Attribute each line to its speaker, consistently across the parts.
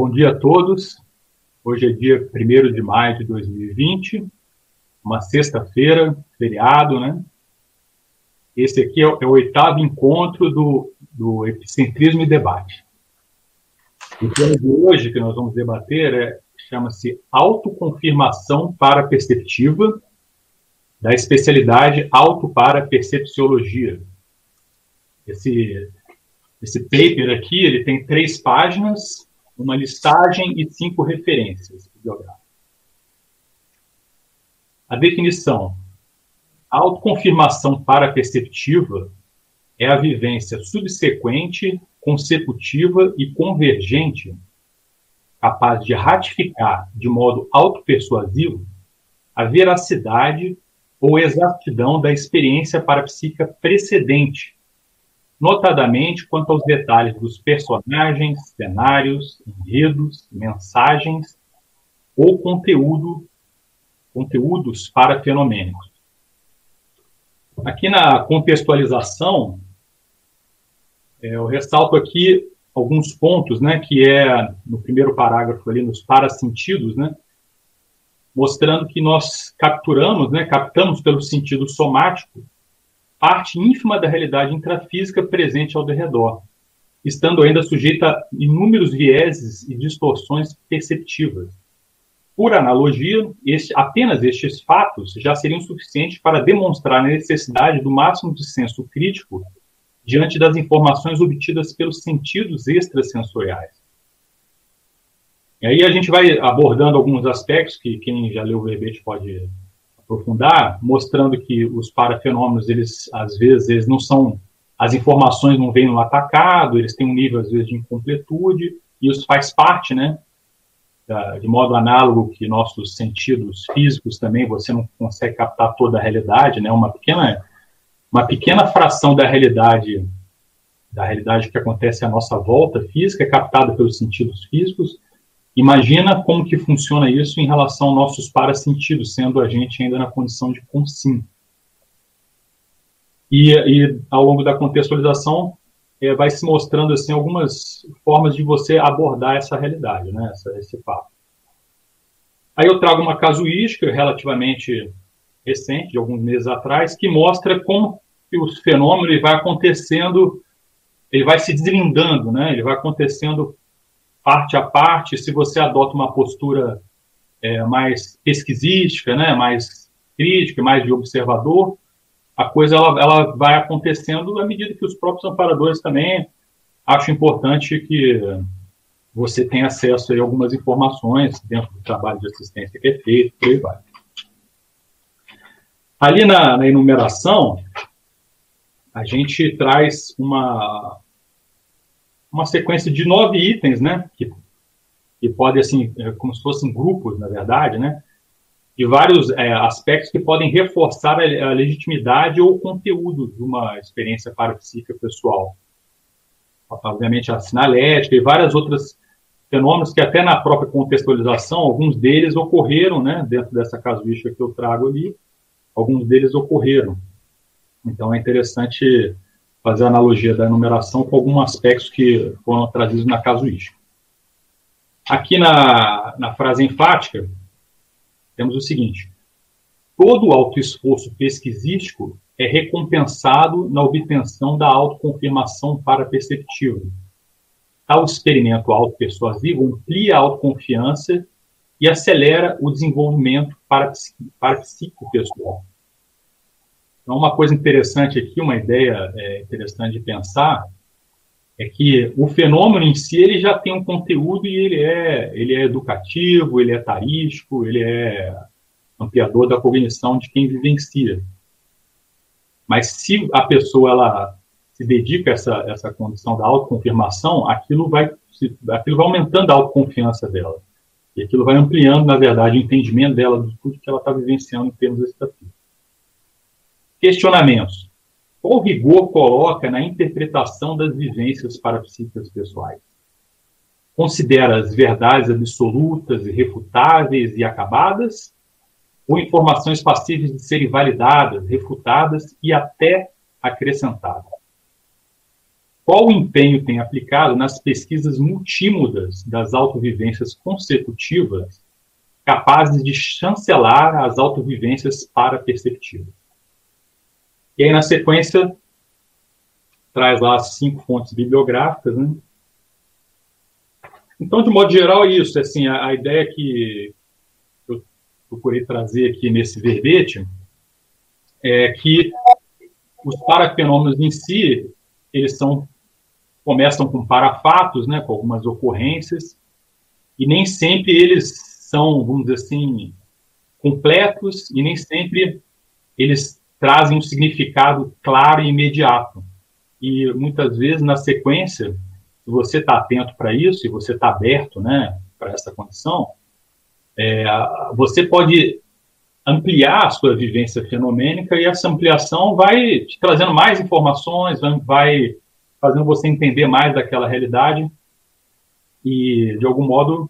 Speaker 1: Bom dia a todos. Hoje é dia 1 de maio de 2020, uma sexta-feira, feriado, né? Esse aqui é o, é o oitavo encontro do, do Epicentrismo e Debate. O tema de hoje que nós vamos debater é, chama-se Autoconfirmação para Perceptiva, da especialidade Auto para Percepciologia. Esse, esse paper aqui ele tem três páginas, uma listagem e cinco referências bibliográficas. A definição. A autoconfirmação paraperceptiva é a vivência subsequente, consecutiva e convergente capaz de ratificar de modo autopersuasivo a veracidade ou exatidão da experiência parapsíquica precedente, notadamente quanto aos detalhes dos personagens, cenários, enredos, mensagens ou conteúdo, conteúdos parafenomênicos. Aqui na contextualização, é, eu ressalto aqui alguns pontos, né, que é no primeiro parágrafo ali nos parasentidos, né, mostrando que nós capturamos, né, captamos pelo sentido somático parte ínfima da realidade intrafísica presente ao redor, estando ainda sujeita a inúmeros vieses e distorções perceptivas. Por analogia, este, apenas estes fatos já seriam suficientes para demonstrar a necessidade do máximo de senso crítico diante das informações obtidas pelos sentidos extrasensoriais. E aí a gente vai abordando alguns aspectos que quem já leu o verbete pode aprofundar, mostrando que os parafenômenos, eles às vezes eles não são, as informações não vêm no atacado, eles têm um nível às vezes de incompletude, e isso faz parte, né, de modo análogo que nossos sentidos físicos também, você não consegue captar toda a realidade, né, uma pequena, uma pequena fração da realidade, da realidade que acontece à nossa volta física é captada pelos sentidos físicos, Imagina como que funciona isso em relação aos nossos parasentidos, sendo a gente ainda na condição de consim. E, e ao longo da contextualização é, vai se mostrando assim algumas formas de você abordar essa realidade, né, essa, esse papo. Aí eu trago uma casuística relativamente recente, de alguns meses atrás, que mostra como o fenômeno ele vai acontecendo, ele vai se deslindando, né, ele vai acontecendo parte a parte, se você adota uma postura é, mais pesquisística, né, mais crítica, mais de observador, a coisa ela, ela vai acontecendo à medida que os próprios amparadores também acham importante que você tenha acesso a algumas informações dentro do trabalho de assistência que é feito, por aí vai. Ali na, na enumeração, a gente traz uma, uma sequência de nove itens, né? Que, que pode, assim, é, como se fossem grupos, na verdade, né? De vários é, aspectos que podem reforçar a, a, legitimidade ou conteúdo de uma experiência parapsíquica pessoal. Obviamente, a sinalética e várias outras fenômenos que até na própria contextualização, alguns deles ocorreram, né? Dentro dessa casuística que eu trago ali, alguns deles ocorreram. Então, é interessante fazer a analogia da numeração com alguns aspectos que foram trazidos na casuística. Aqui na, na frase enfática, temos o seguinte: todo alto esforço pesquisístico é recompensado na obtenção da autoconfirmação para perceptiva. Tal experimento autopersuasivo amplia a autoconfiança e acelera o desenvolvimento para, para psicopessoal. Então, uma coisa interessante aqui, uma ideia é, interessante de pensar, é que o fenômeno em si ele já tem um conteúdo e ele é, ele é educativo, ele é tarístico, ele é ampliador da cognição de quem vivencia. Mas se a pessoa ela se dedica a essa, essa condição da autoconfirmação, aquilo vai, aquilo vai aumentando a autoconfiança dela. E aquilo vai ampliando, na verdade, o entendimento dela de tudo que ela está vivenciando em termos desafio. Questionamentos. Qual rigor coloca na interpretação das vivências parapsíquicas pessoais? Considera as verdades absolutas, irrefutáveis e acabadas? Ou informações passíveis de serem validadas, refutadas e até acrescentadas? qual o empenho tem aplicado nas pesquisas multímodas das autovivências consecutivas capazes de chancelar as autovivências para perceptivas. E aí, na sequência, traz lá as cinco fontes bibliográficas, né? Então, de modo geral, é isso. Assim, a, a ideia que eu procurei trazer aqui nesse verbete é que os parafenômenos em si, eles são começam com parafatos, né, com algumas ocorrências, e nem sempre eles são, vamos dizer assim, completos e nem sempre eles trazem um significado claro e imediato. E muitas vezes, na sequência, se você está atento para isso e você está aberto né, para essa condição, é, você pode ampliar a sua vivência fenomênica e essa ampliação vai te trazendo mais informações, vai fazendo você entender mais daquela realidade e, de algum modo,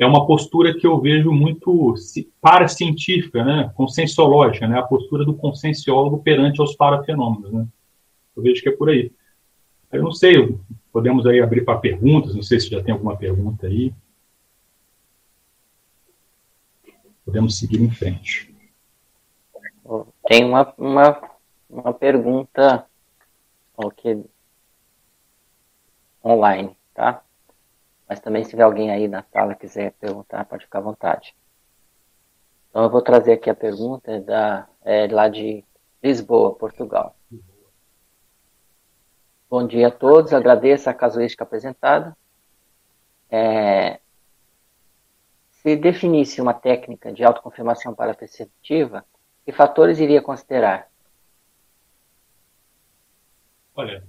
Speaker 1: é uma postura que eu vejo muito paracientífica, né, conscienciológica, né, a postura do conscienciólogo perante aos parafenômenos, né. Eu vejo que é por aí. Eu não sei, podemos aí abrir para perguntas, não sei se já tem alguma pergunta aí. Podemos seguir em frente.
Speaker 2: Tem uma, uma, uma pergunta okay, online, tá? Mas também se tiver alguém aí na sala quiser perguntar, pode ficar à vontade. Então eu vou trazer aqui a pergunta da, é, lá de Lisboa, Portugal. Bom dia a todos, agradeço a casuística apresentada. É, se definisse uma técnica de autoconfirmação para perceptiva, que fatores iria considerar?
Speaker 1: Olha,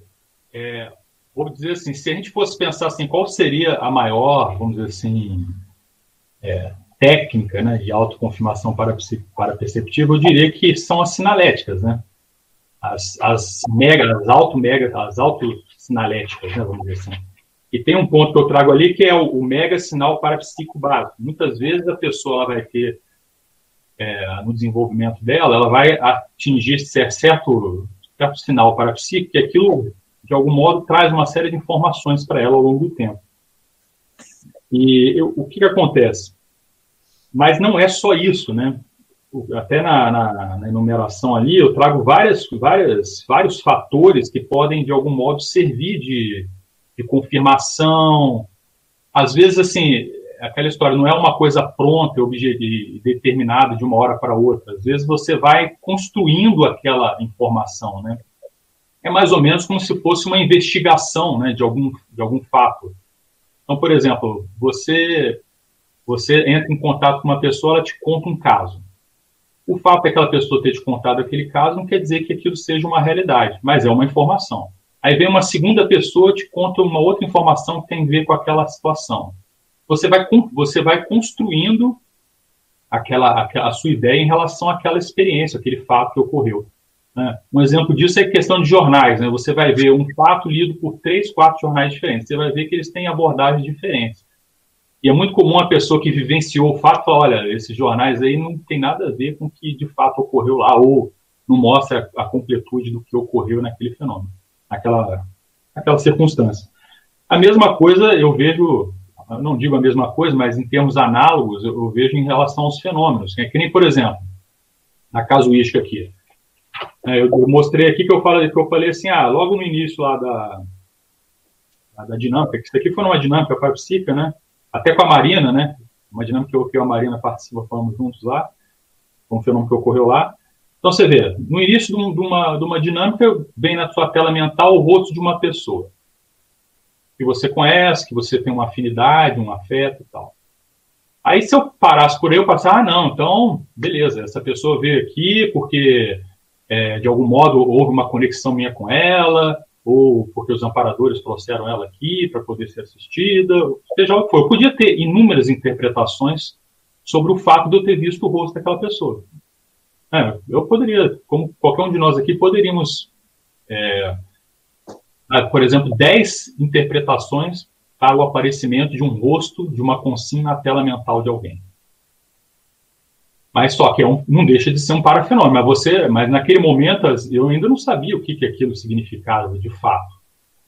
Speaker 1: é, vou dizer assim, se a gente fosse pensar assim, qual seria a maior, vamos dizer assim, é, técnica né, de autoconfirmação para, para perceptiva, eu diria que são as sinaléticas, né? As, as mega, as auto mega, as autossinaléticas, né, vamos dizer assim. E tem um ponto que eu trago ali que é o, o mega sinal parapsíquico básico. Muitas vezes a pessoa vai ter, é, no desenvolvimento dela, ela vai atingir certo, certo sinal parapsíquico, que aquilo de algum modo, traz uma série de informações para ela ao longo do tempo. E eu, o que, que, acontece? Mas não é só isso, né? Até na, na, na, enumeração ali, eu trago várias, várias, vários fatores que podem, de algum modo, servir de, de confirmação. Às vezes, assim, aquela história não é uma coisa pronta e determinada de uma hora para outra. Às vezes você vai construindo aquela informação, né? É mais ou menos como se fosse uma investigação né, de, algum, de algum fato. Então, por exemplo, você, você entra em contato com uma pessoa, ela te conta um caso. O fato é que aquela pessoa ter te contado aquele caso não quer dizer que aquilo seja uma realidade, mas é uma informação. Aí vem uma segunda pessoa te conta uma outra informação que tem a ver com aquela situação. Você vai, você vai construindo aquela, a sua ideia em relação àquela experiência, aquele fato que ocorreu. Né? Um exemplo disso é a questão de jornais. Né? Você vai ver um fato lido por três, quatro jornais diferentes. Você vai ver que eles têm abordagens diferentes. E é muito comum a pessoa que vivenciou o fato falar, olha, esses jornais aí não tem nada a ver com o que de fato ocorreu lá, ou não mostra a completude do que ocorreu naquele fenômeno, naquela, naquela circunstância. A mesma coisa eu vejo, não digo a mesma coisa, mas em termos análogos, eu, vejo em relação aos fenômenos. É que nem, por exemplo, na casuística aqui. É, eu, eu, mostrei aqui que eu falei, que eu falei assim, ah, logo no início lá da, da dinâmica, que isso aqui foi uma dinâmica parapsíquica, né? Até com a Marina, né? Uma dinâmica que eu, que a Marina participa, falamos juntos lá, foi um fenômeno que ocorreu lá. Então você vê, no início de uma, de uma dinâmica, vem na sua tela mental o rosto de uma pessoa que você conhece, que você tem uma afinidade, um afeto e tal. Aí se eu parasse por aí, eu passar, ah, não, então, beleza, essa pessoa veio aqui porque é, de algum modo houve uma conexão minha com ela, ou porque os amparadores trouxeram ela aqui para poder ser assistida, seja o que for. Eu podia ter inúmeras interpretações sobre o fato de eu ter visto o rosto daquela pessoa. É, eu poderia, como qualquer um de nós aqui, poderíamos, é, por exemplo, 10 interpretações para o aparecimento de um rosto de uma consigna na tela mental de alguém. Mas só que é um, não deixa de ser um parafenômeno. Mas você, mas naquele momento eu ainda não sabia o que, que aquilo significava de fato.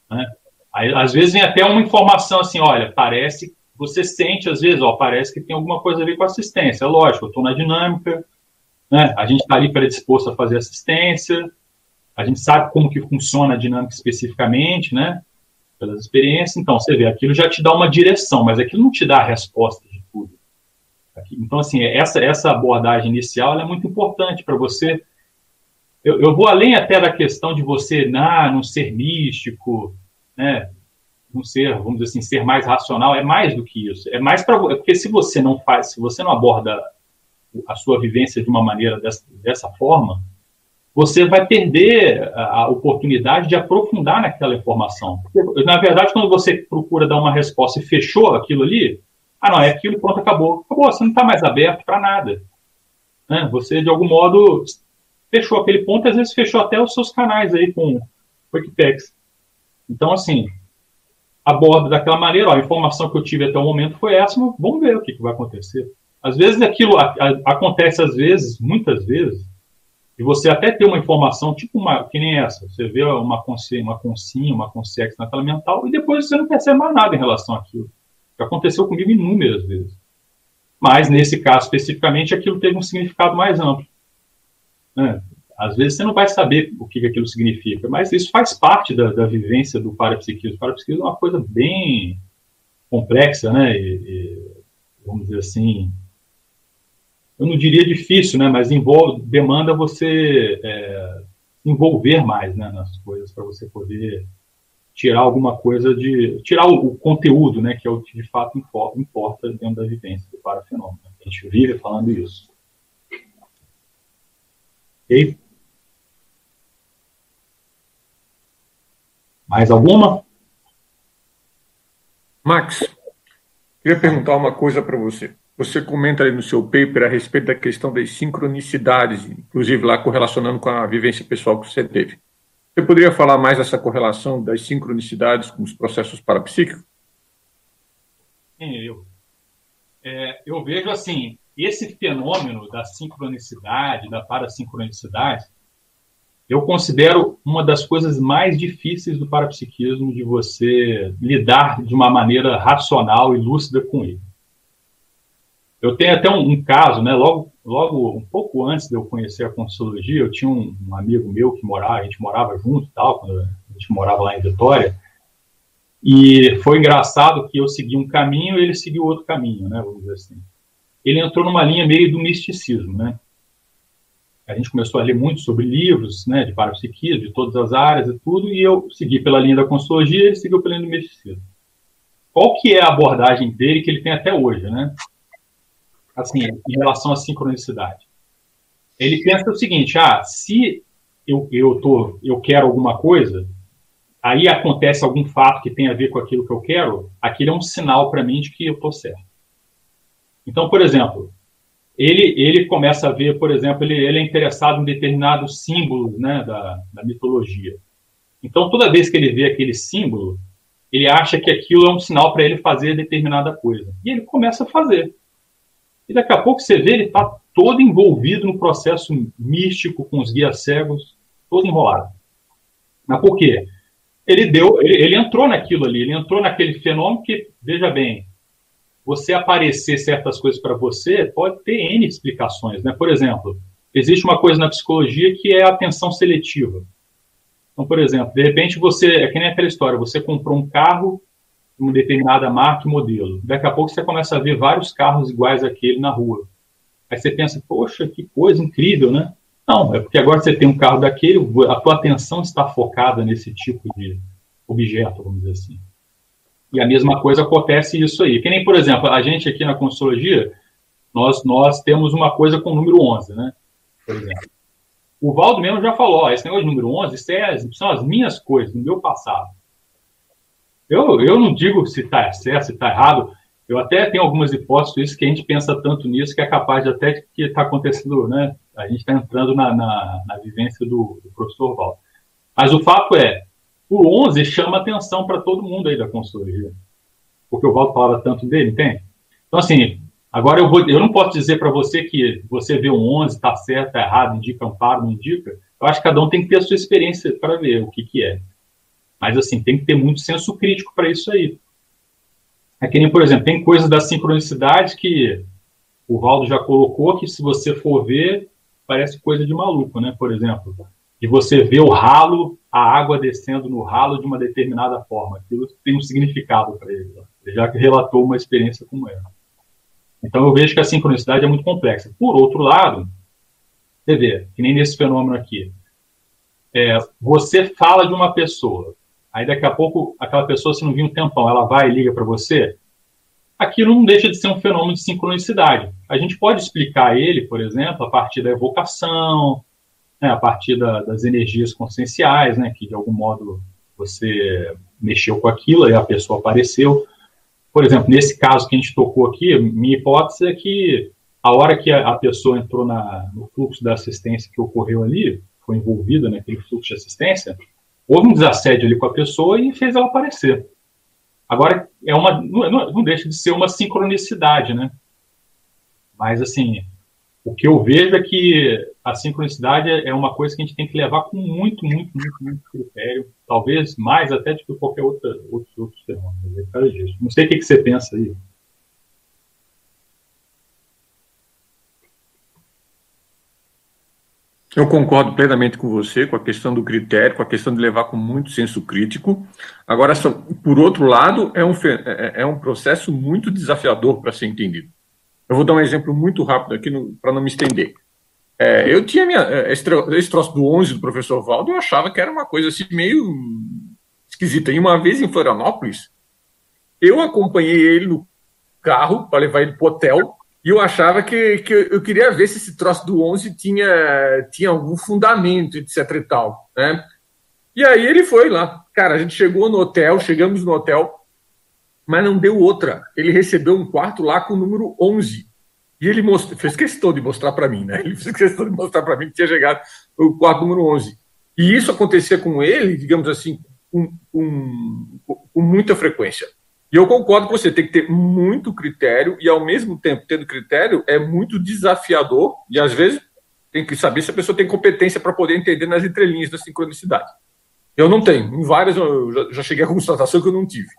Speaker 1: Né? Aí, às vezes vem até uma informação assim, olha, parece, você sente às vezes, ó, parece que tem alguma coisa a ver com assistência. Lógico, eu estou na dinâmica, né? A gente está ali predisposto a fazer assistência, a gente sabe como que funciona a dinâmica especificamente, né? Pelas experiências. Então, você vê, aquilo já te dá uma direção, mas aquilo não te dá a resposta. Então, assim, essa, essa abordagem inicial é muito importante para você. Eu, eu, vou além até da questão de você não ser místico, né? não ser, vamos dizer assim, ser mais racional, é mais do que isso. É mais para é porque se você não faz, se você não aborda a sua vivência de uma maneira dessa, dessa forma, você vai perder a oportunidade de aprofundar naquela informação. Porque, na verdade, quando você procura dar uma resposta e fechou aquilo ali, ah, não, é aquilo, pronto, acabou. Acabou, você não está mais aberto para nada. Né? Você, de algum modo, fechou aquele ponto, às vezes fechou até os seus canais aí com Wikipex. Então, assim, aborda daquela maneira, ó, a informação que eu tive até o momento foi essa, vamos ver o que, que vai acontecer. Às vezes aquilo a, a, acontece, às vezes, muitas vezes, e você até ter uma informação, tipo uma, que nem essa, você vê uma consinha, uma consinha, uma consciência na tela mental, e depois você não percebe mais nada em relação àquilo. Aconteceu comigo inúmeras vezes. Mas, nesse caso especificamente, aquilo teve um significado mais amplo. Né? Às vezes você não vai saber o que aquilo significa, mas isso faz parte da, da vivência do parapsiquismo. O parapsiquismo é uma coisa bem complexa, né? E, e, vamos dizer assim, eu não diria difícil, né? Mas envolve, demanda você é, envolver mais né, nas coisas para você poder tirar alguma coisa de tirar o, o, conteúdo, né? Que é o que de fato importa, importa dentro da vivência do parafenômeno. A gente vive falando isso. Ok? Mais alguma?
Speaker 3: Max, queria perguntar uma coisa para você. Você comenta aí no seu paper a respeito da questão das sincronicidades, inclusive lá correlacionando com a vivência pessoal que você teve. Você poderia falar mais dessa correlação das sincronicidades com os processos parapsíquicos?
Speaker 1: Sim, eu. É, eu vejo assim, esse fenômeno da sincronicidade, da parasincronicidade, eu considero uma das coisas mais difíceis do parapsiquismo de você lidar de uma maneira racional e lúcida com ele. Eu tenho até um, um caso, né? Logo, logo um pouco antes de eu conhecer a Consciologia, eu tinha um, um, amigo meu que morava, a gente morava junto, tal, quando a gente morava lá em Vitória. E foi engraçado que eu segui um caminho e ele seguiu outro caminho, né? Vamos dizer assim. Ele entrou numa linha meio do misticismo, né? a gente começou a ler muito sobre livros, né, de parapsiquismo, de todas as áreas e tudo, e eu segui pela linha da consultogia e ele seguiu pela linha do misticismo. Qual que é a abordagem dele que ele tem até hoje, né? Assim, em relação à sincronicidade. Ele pensa o seguinte, ah, se eu, eu, tô, eu quero alguma coisa, aí acontece algum fato que tem a ver com aquilo que eu quero, aquilo é um sinal para mim de que eu estou certo. Então, por exemplo, ele, ele começa a ver, por exemplo, ele, ele é interessado em determinados símbolos né, da, da mitologia. Então, toda vez que ele vê aquele símbolo, ele acha que aquilo é um sinal para ele fazer determinada coisa. E ele começa a fazer. E daqui a pouco você vê, ele está todo envolvido no processo místico com os guias cegos, todo enrolado. Mas por quê? Ele deu, ele, ele entrou naquilo ali, ele entrou naquele fenômeno que, veja bem, você aparecer certas coisas para você pode ter N explicações. Né? Por exemplo, existe uma coisa na psicologia que é a atenção seletiva. Então, por exemplo, de repente você, é que nem aquela história, você comprou um carro uma determinada marca e modelo. Daqui a pouco você começa a ver vários carros iguais àquele na rua. Aí você pensa, poxa, que coisa incrível, né? Não, é porque agora você tem um carro daquele, a tua atenção está focada nesse tipo de objeto, vamos dizer assim. E a mesma coisa acontece isso aí. Que nem, por exemplo, a gente aqui na consultoria, nós, nós temos uma coisa com o número 11, né? Por exemplo. O Valdo mesmo já falou, ó, esse negócio de número 11, isso é, são as minhas coisas, do meu passado. Eu, eu não digo se está certo, se está errado, eu até tenho algumas hipóteses que a gente pensa tanto nisso que é capaz de até que está acontecendo, né? A gente está entrando na, na, na, vivência do, do professor Valdo. Mas o fato é, o 11 chama atenção para todo mundo aí da consultoria. Porque o Valdo falava tanto dele, entende? Então, assim, agora eu, vou, eu não posso dizer para você que você vê um 11, está certo, está errado, indica amparo, não indica. Eu acho que cada um tem que ter a sua experiência para ver o que, que é. Mas, assim, tem que ter muito senso crítico para isso aí. É que nem, por exemplo, tem coisas da sincronicidade que o Valdo já colocou que, se você for ver, parece coisa de maluco, né? Por exemplo, e você vê o ralo, a água descendo no ralo de uma determinada forma. Aquilo tem um significado para ele. Ele já relatou uma experiência como essa. Então eu vejo que a sincronicidade é muito complexa. Por outro lado, você vê, que nem nesse fenômeno aqui, é, você fala de uma pessoa, aí daqui a pouco aquela pessoa, se não vir um tempão, ela vai e liga para você, aquilo não deixa de ser um fenômeno de sincronicidade. A gente pode explicar ele, por exemplo, a partir da evocação, né, a partir da, das energias conscienciais, né, que de algum modo você mexeu com aquilo e a pessoa apareceu. Por exemplo, nesse caso que a gente tocou aqui, minha hipótese é que a hora que a, a pessoa entrou na, no fluxo da assistência que ocorreu ali, foi envolvida naquele fluxo de assistência, houve um desassédio ali com a pessoa e fez ela aparecer. Agora, é uma, não, não deixa de ser uma sincronicidade, né? Mas, assim, o que eu vejo é que a sincronicidade é uma coisa que a gente tem que levar com muito, muito, muito, muito critério, talvez mais até do que qualquer outra, outros fenômenos. É Não sei o que, que você pensa aí.
Speaker 3: Eu concordo plenamente com você, com a questão do critério, com a questão de levar com muito senso crítico. Agora, por outro lado, é um, é, é um processo muito desafiador para ser entendido. Eu vou dar um exemplo muito rápido aqui para não me estender. É, eu tinha minha, é, esse, esse troço do 11 do professor Valdo, eu achava que era uma coisa assim meio esquisita. E uma vez em Florianópolis, eu acompanhei ele no carro para levar ele para o hotel e eu achava que, que eu queria ver se esse troço do 11 tinha, tinha algum fundamento, etc e tal, né? E aí ele foi lá. Cara, a gente chegou no hotel, chegamos no hotel, mas não deu outra. Ele recebeu um quarto lá com o número 11. E ele mostrou, fez questão de mostrar para mim, né? Ele fez questão de mostrar para mim que tinha chegado o quarto número 11. E isso acontecia com ele, digamos assim, com, com, com muita frequência. E eu concordo com você, tem que ter muito critério e, ao mesmo tempo, tendo critério, é muito desafiador e, às vezes, tem que saber se a pessoa tem competência para poder entender nas entrelinhas da sincronicidade. Eu não tenho. Em várias, eu já, cheguei a constatação que eu não tive.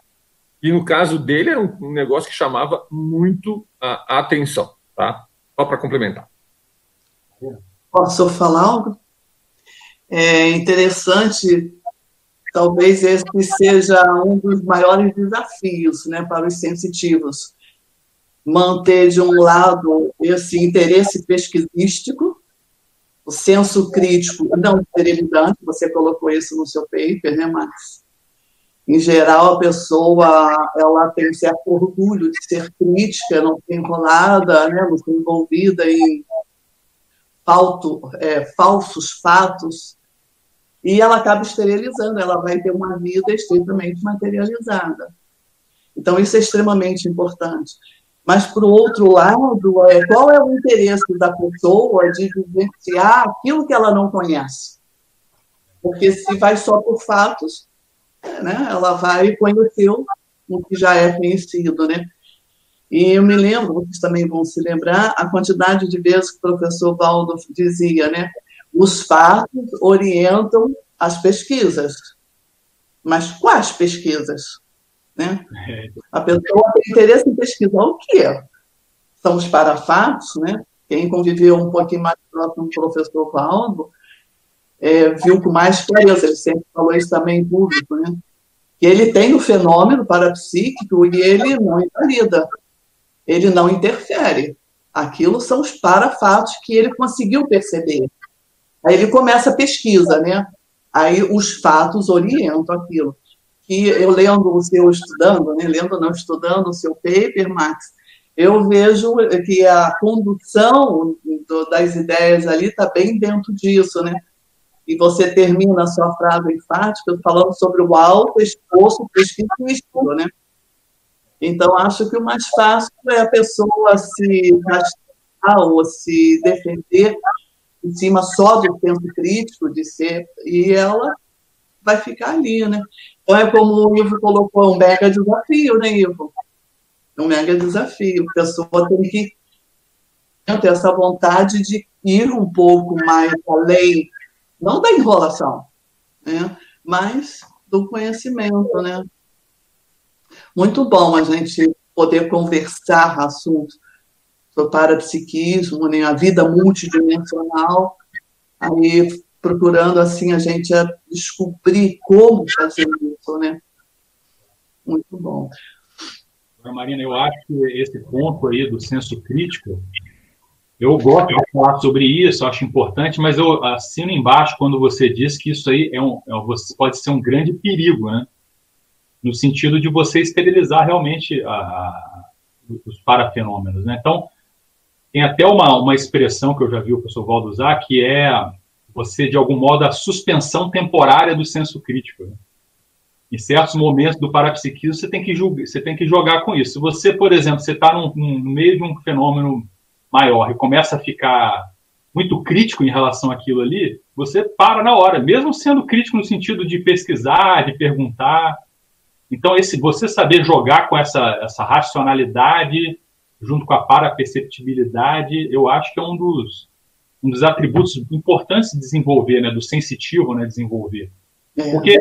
Speaker 3: E no caso dele, era um, negócio que chamava muito a, a atenção. Tá? Só para complementar.
Speaker 4: Posso falar algo? É interessante talvez esse seja um dos maiores desafios né, para os sensitivos. Manter, de um lado, esse interesse pesquisístico, o senso crítico não esterilizante, você colocou isso no seu paper, né, Max? Em geral, a pessoa ela tem um certo orgulho de ser crítica, não ser enrolada, né, não ser envolvida em falto, é, falsos fatos, e ela acaba esterilizando, ela vai ter uma vida estritamente materializada. Então, isso é extremamente importante. Mas, por outro lado, é, qual é o interesse da pessoa de vivenciar aquilo que ela não conhece? Porque se vai só por fatos, né, ela vai conhecer o que já é conhecido, né? E eu me lembro, vocês também vão se lembrar, a quantidade de vezes que o professor Valdo dizia, né? Os fatos orientam as pesquisas. Mas quais pesquisas? Né? A pessoa tem interesse em pesquisar o quê? São os parafatos, né? Quem conviveu um pouquinho mais próximo com o professor Valdo é, viu com mais clareza, ele sempre falou isso também em público, né? Que ele tem o fenômeno parapsíquico e ele não invalida, ele não interfere. Aquilo são os parafatos que ele conseguiu perceber. Aí ele começa a pesquisa, né? Aí os fatos orientam aquilo. Que eu lendo o seu estudando, né? lendo não estudando o seu paper, Max, eu vejo que a condução do, das ideias ali está bem dentro disso, né? E você termina a sua frase enfática falando sobre o alto esforço, pesquisa e estudo, né? Então, acho que o mais fácil é a pessoa se castigar ou se defender em cima só do tempo crítico de ser, e ela vai ficar ali, né? Então é como o Ivo colocou, um mega desafio, né, Ivo? Um mega desafio. A pessoa tem que ter essa vontade de ir um pouco mais além, não da enrolação, né? mas do conhecimento, né? Muito bom a gente poder conversar assuntos sobre parapsiquismo, né, a vida multidimensional, aí procurando assim a gente descobrir como fazer isso, né? Muito bom.
Speaker 1: Marina, eu acho que esse ponto aí do senso crítico, eu gosto de falar sobre isso, acho importante, mas eu assino embaixo quando você diz que isso aí é um, é, pode ser um grande perigo, né? No sentido de você esterilizar realmente a, a, os parafenômenos, né? Então, tem até uma, uma expressão que eu já vi o professor Valdo usar, que é você, de algum modo, a suspensão temporária do senso crítico. Né? Em certos momentos do parapsiquismo, você tem que, julgar, você tem que jogar com isso. Se você, por exemplo, você está no meio de um fenômeno maior e começa a ficar muito crítico em relação àquilo ali, você para na hora, mesmo sendo crítico no sentido de pesquisar, de perguntar. Então, esse você saber jogar com essa, essa racionalidade junto com a paraperceptibilidade, eu acho que é um dos, um dos atributos importantes de desenvolver, né, do sensitivo, né, desenvolver. É. Porque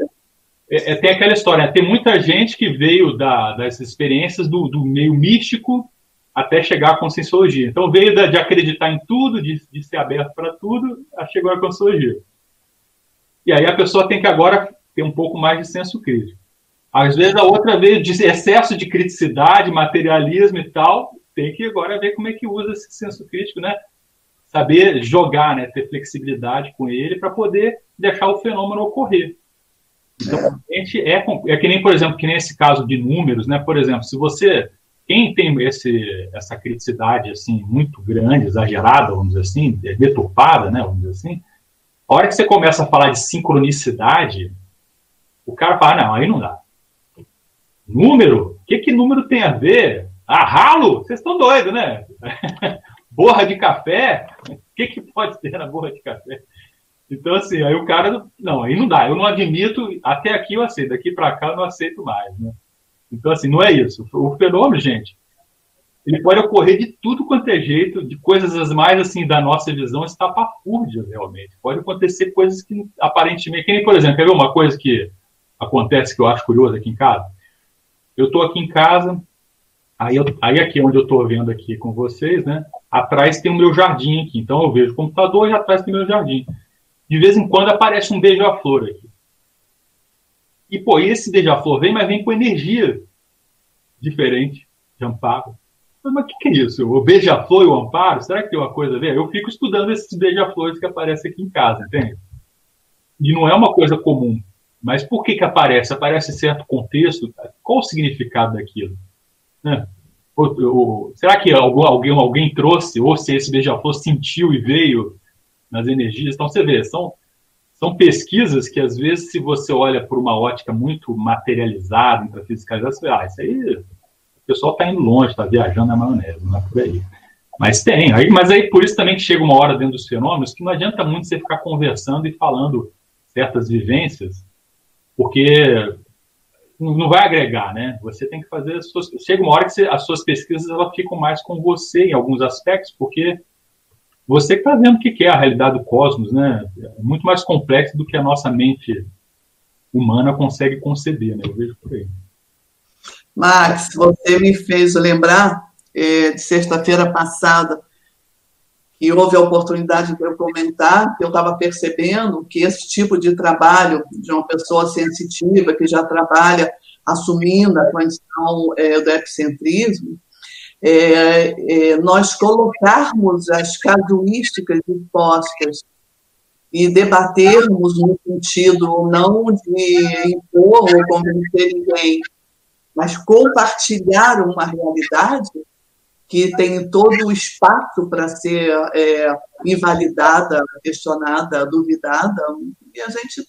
Speaker 1: é, é, tem aquela história, né, tem muita gente que veio da, das experiências do, do meio místico até chegar à conscienciologia. Então veio da, de acreditar em tudo, de, de ser aberto para tudo, a chegou à conscienciologia. E aí a pessoa tem que agora ter um pouco mais de senso crítico. Às vezes a outra veio de excesso de criticidade, materialismo e tal, tem que agora ver como é que usa esse senso crítico, né? saber jogar, né, ter flexibilidade com ele para poder deixar o fenômeno ocorrer. Então, é. a gente é, é que nem, por exemplo, que nem esse caso de números, né? Por exemplo, se você quem tem esse, essa criticidade assim muito grande, exagerada, vamos dizer assim, deturpada, né, vamos dizer assim, a hora que você começa a falar de sincronicidade, o cara fala, não, aí não dá. Número? O que, que número tem a ver? Ah, ralo? Vocês estão doidos, né? borra de café, o que, que pode ter na borra de café? Então, assim, aí o cara, não, aí não dá, eu não admito, até aqui eu aceito, daqui para cá eu não aceito mais, né? Então, assim, não é isso. O fenômeno, gente, ele pode ocorrer de tudo quanto é jeito, de coisas as mais, assim, da nossa visão estapafúrdias, realmente. Pode acontecer coisas que, aparentemente, que nem, por exemplo, quer ver uma coisa que acontece que eu acho curioso aqui em casa? Eu estou aqui em casa, Aí, eu, aí aqui onde eu estou vendo aqui com vocês, né? Atrás tem o meu jardim aqui. Então eu vejo o computador e atrás tem o meu jardim. De vez em quando aparece um beija-flor aqui. E, pô, esse beija-flor vem, mas vem com energia diferente de amparo. Mas o que, que, é isso? O beija-flor e o amparo? Será que tem uma coisa a ver? Eu fico estudando esses beija-flores que aparecem aqui em casa, entende? E não é uma coisa comum. Mas por que, que aparece? Aparece certo contexto? Qual o significado daquilo? Né? Será que alguém, alguém trouxe, ou se esse beija-flor sentiu e veio nas energias? Então, você vê, são, são pesquisas que, às vezes, se você olha por uma ótica muito materializada, intrafisicalizada, você vê, ah, isso aí, o pessoal está indo longe, está viajando na maionese, não é por aí. Mas tem, aí, mas aí por isso também que chega uma hora dentro dos fenômenos que não adianta muito você ficar conversando e falando certas vivências, porque não vai agregar, né? Você tem que fazer as suas. Chega uma hora que você, as suas pesquisas elas ficam mais com você em alguns aspectos, porque você está vendo o que é a realidade do cosmos, né? É muito mais complexo do que a nossa mente humana consegue conceber, né? Eu vejo por aí.
Speaker 4: Max, você me fez lembrar é, de sexta-feira passada que houve a oportunidade de eu comentar que eu estava percebendo que esse tipo de trabalho de uma pessoa sensitiva que já trabalha assumindo a condição é, do epicentrismo, é, é, nós colocarmos as casuísticas expostas e debatermos no sentido não de impor ou convencer ninguém, mas compartilhar uma realidade, que tem todo o espaço para ser é, invalidada, questionada, duvidada, e a gente,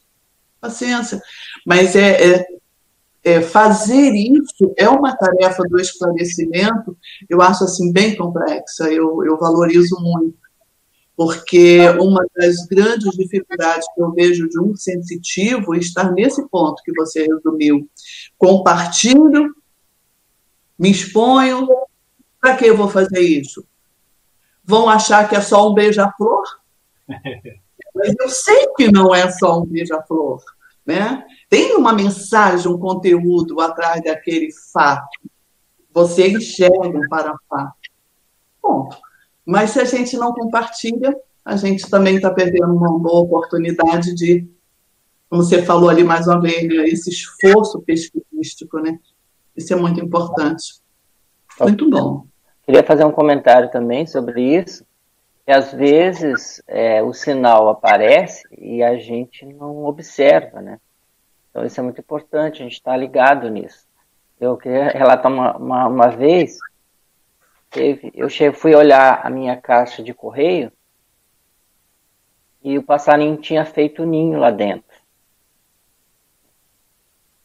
Speaker 4: paciência. Mas é, é, é, fazer isso é uma tarefa do esclarecimento, eu acho assim bem complexa, eu, eu valorizo muito, porque uma das grandes dificuldades que eu vejo de um sensitivo é estar nesse ponto que você resumiu. Compartilho, me exponho, para que eu vou fazer isso? Vão achar que é só um beija-flor? Mas eu sei que não é só um beija-flor. né? Tem uma mensagem, um conteúdo atrás daquele fato. Você enxerga para fato. Ponto. Mas se a gente não compartilha, a gente também está perdendo uma boa oportunidade de, como você falou ali mais uma vez, né, esse esforço pesquisístico, né? Isso é muito importante. Muito bom.
Speaker 2: Queria fazer um comentário também sobre isso, que às vezes é, o sinal aparece e a gente não observa, né? Então isso é muito importante, a gente está ligado nisso. Eu queria relatar uma, uma, uma vez, teve, eu fui olhar a minha caixa de correio e o passarinho tinha feito ninho lá dentro.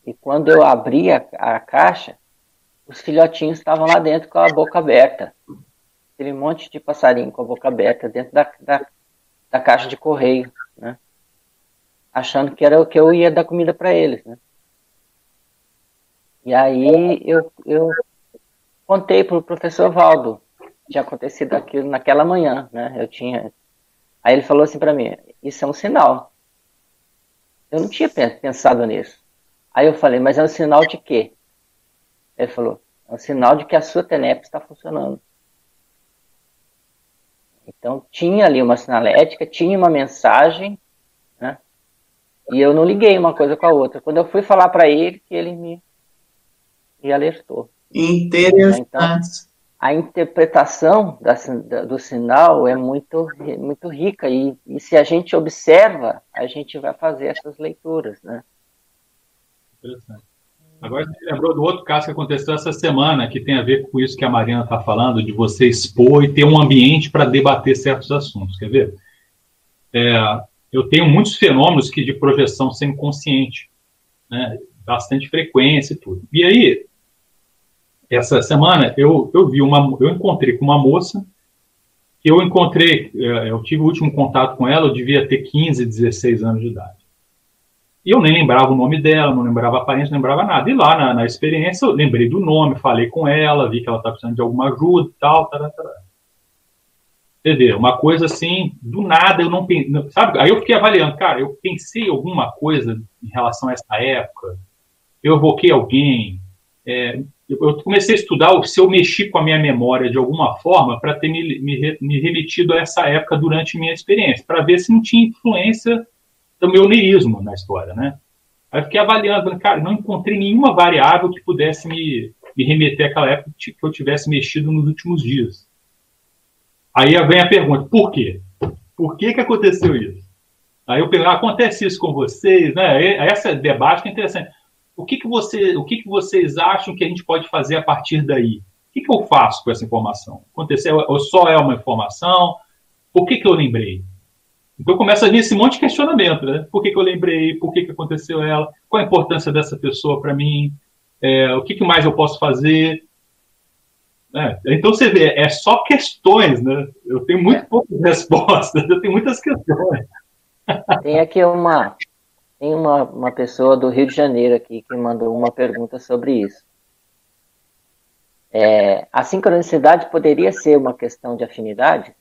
Speaker 2: E quando eu abri a, a caixa, os filhotinhos estavam lá dentro com a boca aberta. Aquele monte de passarinho com a boca aberta dentro da, da, da caixa de correio, né? Achando que era o que eu ia dar comida para eles, né? E aí eu, eu contei para o professor Valdo tinha acontecido aquilo naquela manhã, né? Eu tinha Aí ele falou assim para mim: Isso é um sinal. Eu não tinha pensado nisso. Aí eu falei: Mas é um sinal de quê? Ele falou: É um sinal de que a sua TENEP está funcionando. Então tinha ali uma sinalética, tinha uma mensagem, né? E eu não liguei uma coisa com a outra. Quando eu fui falar para ele, que ele me, me alertou.
Speaker 4: Interessante. Então,
Speaker 2: a interpretação da, do sinal é muito, muito rica e, e, se a gente observa, a gente vai fazer essas leituras, né?
Speaker 1: Interessante. Agora você lembrou do outro caso que aconteceu essa semana, que tem a ver com isso que a Mariana está falando, de você expor e ter um ambiente para debater certos assuntos. Quer ver? É, eu tenho muitos fenômenos que de projeção semiconsciente, né? bastante frequência e tudo. E aí, essa semana eu, eu vi uma, eu encontrei com uma moça eu encontrei, é, eu tive o último contato com ela, eu devia ter 15, 16 anos de idade. E eu nem lembrava o nome dela, não lembrava a aparência, não lembrava nada. E lá na, na experiência eu lembrei do nome, falei com ela, vi que ela estava precisando de alguma ajuda e tal, tará, tará. Entendeu? Uma coisa assim, do nada eu não pensei, sabe? Aí eu fiquei avaliando, cara, eu pensei alguma coisa em relação a essa época, eu evoquei alguém, é, eu comecei a estudar se eu mexi com a minha memória de alguma forma para ter me, me, me, remetido a essa época durante minha experiência, para ver se não tinha influência do meu neísmo na história, né? Aí fiquei avaliando, cara, não encontrei nenhuma variável que pudesse me, me remeter àquela época que eu tivesse mexido nos últimos dias. Aí vem a pergunta, por quê? Por que, que aconteceu isso? Aí eu pergunto, ah, acontece isso com vocês? Né? Esse debate que é interessante o que, que, você, o que, que vocês acham que a gente pode fazer a partir daí? O que, que eu faço com essa informação? Aconteceu, ou só é uma informação? Por que, que eu lembrei? Então começa a vir esse monte de questionamento, né? Por que, que eu lembrei? Por que, que aconteceu ela? Qual a importância dessa pessoa para mim? É, o que, que mais eu posso fazer? É, então você vê, é só questões, né? Eu tenho muito poucas respostas, eu tenho muitas questões.
Speaker 2: Tem aqui uma, tem uma, uma pessoa do Rio de Janeiro aqui que mandou uma pergunta sobre isso. É, a sincronicidade poderia ser uma questão de afinidade?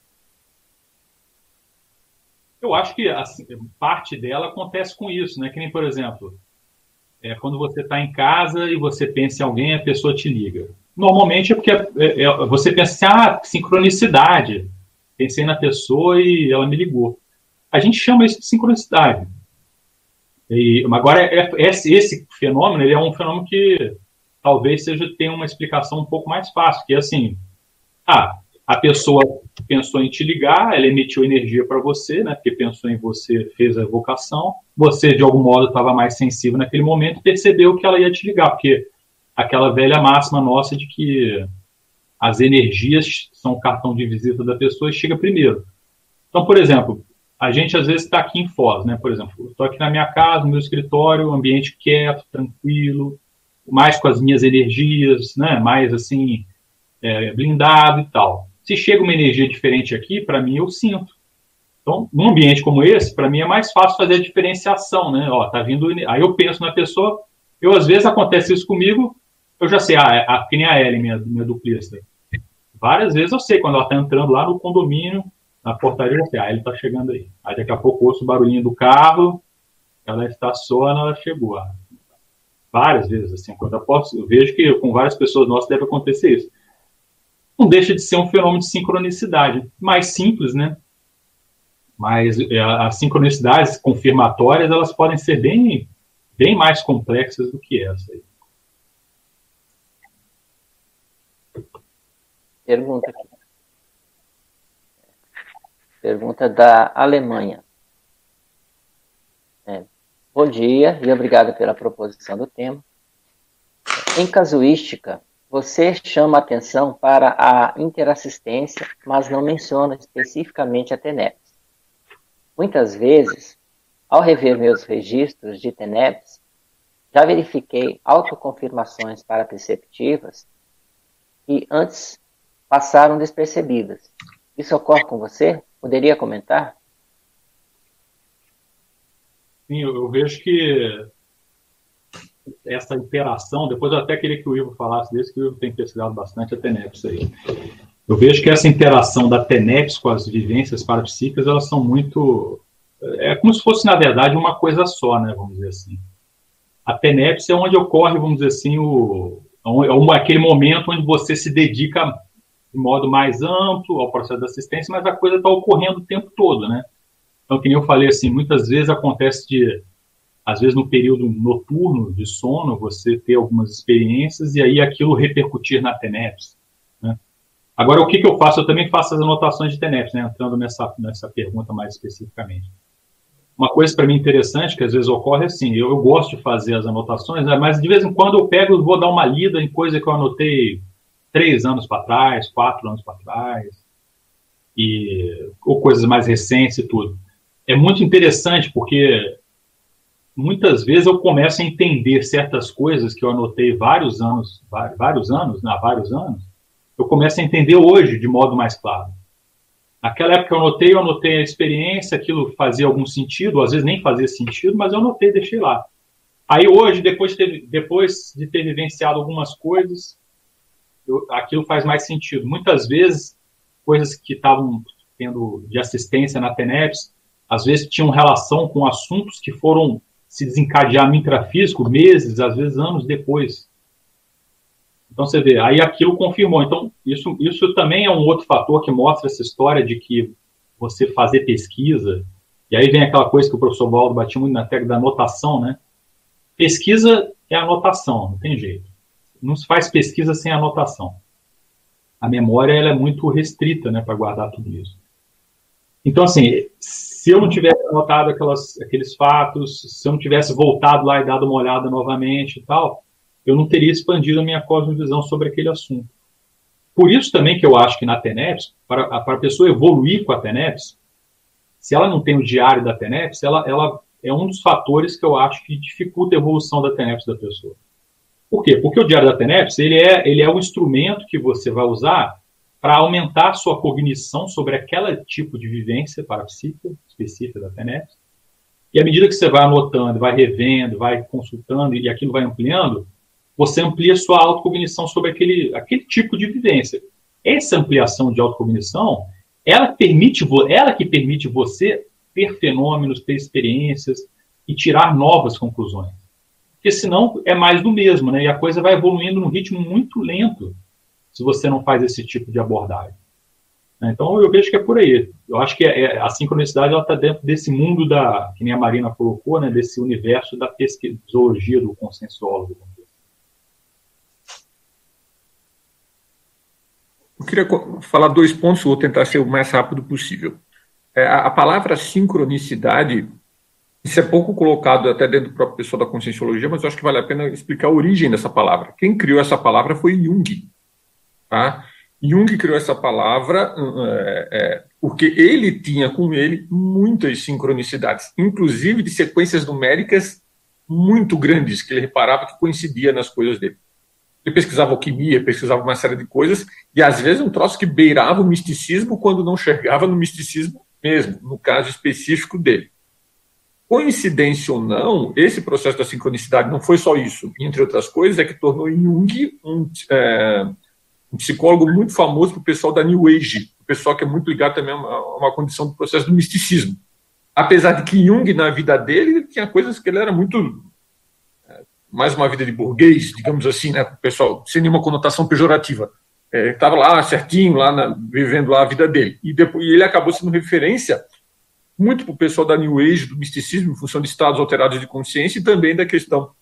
Speaker 1: Eu acho que assim, parte dela acontece com isso, né? Que nem, por exemplo, é, quando você está em casa e você pensa em alguém, a pessoa te liga. Normalmente é porque é, é, você pensa assim, ah, sincronicidade. Pensei na pessoa e ela me ligou. A gente chama isso de sincronicidade. E, agora, é, é, esse, esse fenômeno ele é um fenômeno que talvez seja tenha uma explicação um pouco mais fácil, que é assim, ah, a pessoa pensou em te ligar, ela emitiu energia para você, né, porque pensou em você, fez a evocação, você de algum modo estava mais sensível naquele momento, percebeu que ela ia te ligar, porque aquela velha máxima nossa de que as energias são o cartão de visita da pessoa e chega primeiro. Então, por exemplo, a gente às vezes está aqui em Foz, né? Por exemplo, estou aqui na minha casa, no meu escritório, ambiente quieto, tranquilo, mais com as minhas energias, né? Mais assim é, blindado e tal. Se chega uma energia diferente aqui, para mim eu sinto. Então, num ambiente como esse, para mim é mais fácil fazer a diferenciação, né? Ó, tá vindo. Aí eu penso na pessoa. Eu às vezes acontece isso comigo. Eu já sei, ah, é, a, que nem a Ellen, minha, minha duplista. Várias vezes eu sei quando ela está entrando lá no condomínio na portaria, assim, ah, ele está chegando aí. Aí daqui a pouco ouço o barulhinho do carro, ela está só, ela chegou. Várias vezes, assim, quando eu, posso, eu vejo que com várias pessoas nossas deve acontecer isso. Não deixa de ser um fenômeno de sincronicidade. Mais simples, né? Mas é, as sincronicidades confirmatórias, elas podem ser bem, bem mais complexas do que essa aí.
Speaker 2: Pergunta aqui. Pergunta da Alemanha. É, bom dia e obrigado pela proposição do tema. Em casuística, você chama atenção para a interassistência, mas não menciona especificamente a TENEPS. Muitas vezes, ao rever meus registros de TENEPS, já verifiquei autoconfirmações para perceptivas que antes passaram despercebidas. Isso ocorre com você? Poderia comentar?
Speaker 1: Sim, eu vejo que essa interação, depois eu até queria que o Ivo falasse desse, que o Ivo tem pesquisado bastante a TENEPS aí. Eu vejo que essa interação da TENEPS com as vivências parapsíquicas, elas são muito... É como se fosse, na verdade, uma coisa só, né, vamos dizer assim. A TENEPS é onde ocorre, vamos dizer assim, o, é aquele momento onde você se dedica de modo mais amplo ao processo de assistência, mas a coisa está ocorrendo o tempo todo, né? Então, que nem eu falei assim, muitas vezes acontece de, às vezes no período noturno de sono, você ter algumas experiências e aí aquilo repercutir na TENEPS, né? Agora, o que, que eu faço? Eu também faço as anotações de TENEPS, né? Entrando nessa, nessa pergunta mais especificamente. Uma coisa para mim interessante, que às vezes ocorre assim, eu, eu gosto de fazer as anotações, né? mas de vez em quando eu pego e vou dar uma lida em coisa que eu anotei três anos para trás, quatro anos para trás, e, ou coisas mais recentes e tudo. É muito interessante porque muitas vezes eu começo a entender certas coisas que eu anotei vários anos, vários anos, há vários anos, eu começo a entender hoje de modo mais claro. Naquela época eu anotei, eu anotei a experiência, aquilo fazia algum sentido, às vezes nem fazia sentido, mas eu anotei, deixei lá. Aí hoje, depois de ter, depois de ter vivenciado algumas coisas, eu, aquilo faz mais sentido. Muitas vezes, coisas que estavam tendo de assistência na TENEPS, às vezes tinham relação com assuntos que foram se desencadear no intrafísico meses, às vezes anos depois. Então você vê, aí aquilo confirmou. Então isso, isso também é um outro fator que mostra essa história de que você fazer pesquisa, e aí vem aquela coisa que o professor Baldo batia muito na tecla da anotação, né? Pesquisa é anotação, não tem jeito não se faz pesquisa sem anotação. A memória ela é muito restrita né, para guardar tudo isso. Então, assim, se eu não tivesse anotado aquelas, aqueles fatos, se eu não tivesse voltado lá e dado uma olhada novamente e tal, eu não teria expandido a minha cosmovisão sobre aquele assunto. Por isso também que eu acho que na TENEPS, para, para a pessoa evoluir com a TENEPS, se ela não tem o diário da TENEPS, ela, ela é um dos fatores que eu acho que dificulta a evolução da TENEPS da pessoa. Por quê? Porque o Diário da TENEPS ele é, ele é o instrumento que você vai usar para aumentar sua cognição sobre aquele tipo de vivência parapsíquica específica da TENEPS. E à medida que você vai anotando, vai revendo, vai consultando e aquilo vai ampliando, você amplia sua autocognição sobre aquele, aquele tipo de vivência. Essa ampliação de autocognição, ela, permite, ela que permite você ter fenômenos, ter experiências e tirar novas conclusões porque senão é mais do mesmo, né? E a coisa vai evoluindo num ritmo muito lento se você não faz esse tipo de abordagem. Então eu vejo que é por aí. Eu acho que é, é, a sincronicidade está dentro desse mundo da, que nem a Marina colocou, né? Desse universo da pesquisologia do consensuólogo.
Speaker 3: Eu queria falar dois pontos, vou tentar ser o mais rápido possível. É, a palavra sincronicidade isso é pouco colocado até dentro do próprio pessoal da conscienciologia, mas eu acho que vale a pena explicar a origem dessa palavra. Quem criou essa palavra foi Jung. Tá? Jung criou essa palavra é, é, porque ele tinha com ele muitas sincronicidades, inclusive de sequências numéricas muito grandes, que ele reparava que coincidia nas coisas dele. Ele pesquisava alquimia, pesquisava uma série de coisas, e às vezes um troço que beirava o misticismo quando não chegava no misticismo mesmo, no caso específico dele. Coincidência ou não, esse processo da sincronicidade não foi só isso, entre outras coisas, é que tornou Jung um, é, um psicólogo muito famoso para o pessoal da New Age, o pessoal que é muito ligado também a uma, condição do processo do misticismo. apesar de que Jung, na vida dele, tinha coisas que ele era muito. É, mais uma vida de burguês, digamos assim, né, pessoal, sem nenhuma conotação pejorativa. Estava é, lá certinho, lá na, vivendo lá a vida dele. E, depois, e ele acabou sendo referência muito para o pessoal da New Age, do misticismo, em função de estados alterados de consciência e também da questão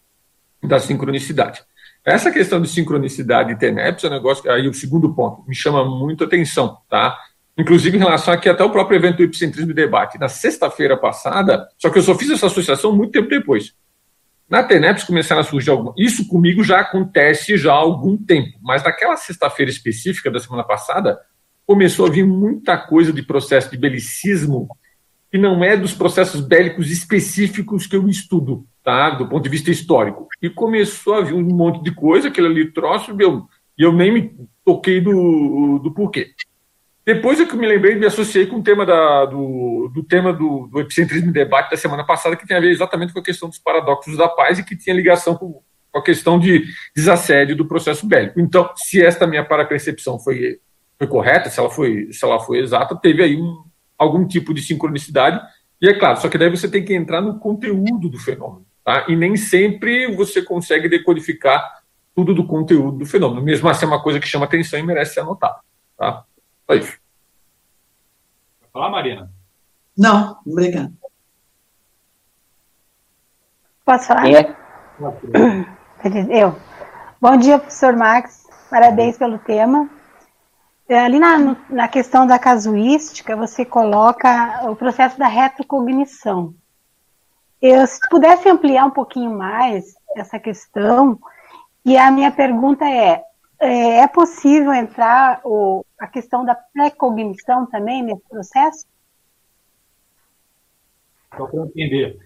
Speaker 3: da sincronicidade. Essa questão de sincronicidade e TENEPS é um negócio, aí o segundo ponto, me chama muito atenção, tá? Inclusive em relação aqui até o próprio evento do Epicentrismo e Debate, na sexta-feira passada, só que eu só fiz essa associação muito tempo depois. Na TENEPS começaram a surgir algum... Isso comigo já acontece já há algum tempo, mas naquela sexta-feira específica da semana passada, começou a vir muita coisa de processo de belicismo que não é dos processos bélicos específicos que eu estudo, tá? Do ponto de vista histórico. E começou a vir um monte de coisa, aquele ali troço, e eu, eu nem me toquei do, do porquê. Depois é que eu me lembrei, me associei com o tema da, do, do tema do, do epicentrismo em debate da semana passada, que tem a ver exatamente com a questão dos paradoxos da paz e que tinha ligação com, com a questão de desassédio do processo bélico. Então, se esta minha parapercepção foi, foi correta, se ela foi, se ela foi exata, teve aí um, algum tipo de sincronicidade. E é claro, só que daí você tem que entrar no conteúdo do fenômeno. Tá? E nem sempre você consegue decodificar tudo do conteúdo do fenômeno. Mesmo assim, é uma coisa que chama atenção e merece ser anotada. Tá? Só isso.
Speaker 1: Vai falar, Marina?
Speaker 4: Não, obrigada.
Speaker 2: Posso falar? É. Eu. Bom dia, professor Max. Parabéns pelo tema. É, ali na, na questão da casuística, você coloca o processo da retrocognição. Eu, se pudesse ampliar um pouquinho mais essa questão, e a minha pergunta é, é, é possível entrar o, a questão da pré-cognição também nesse processo?
Speaker 1: Só para entender.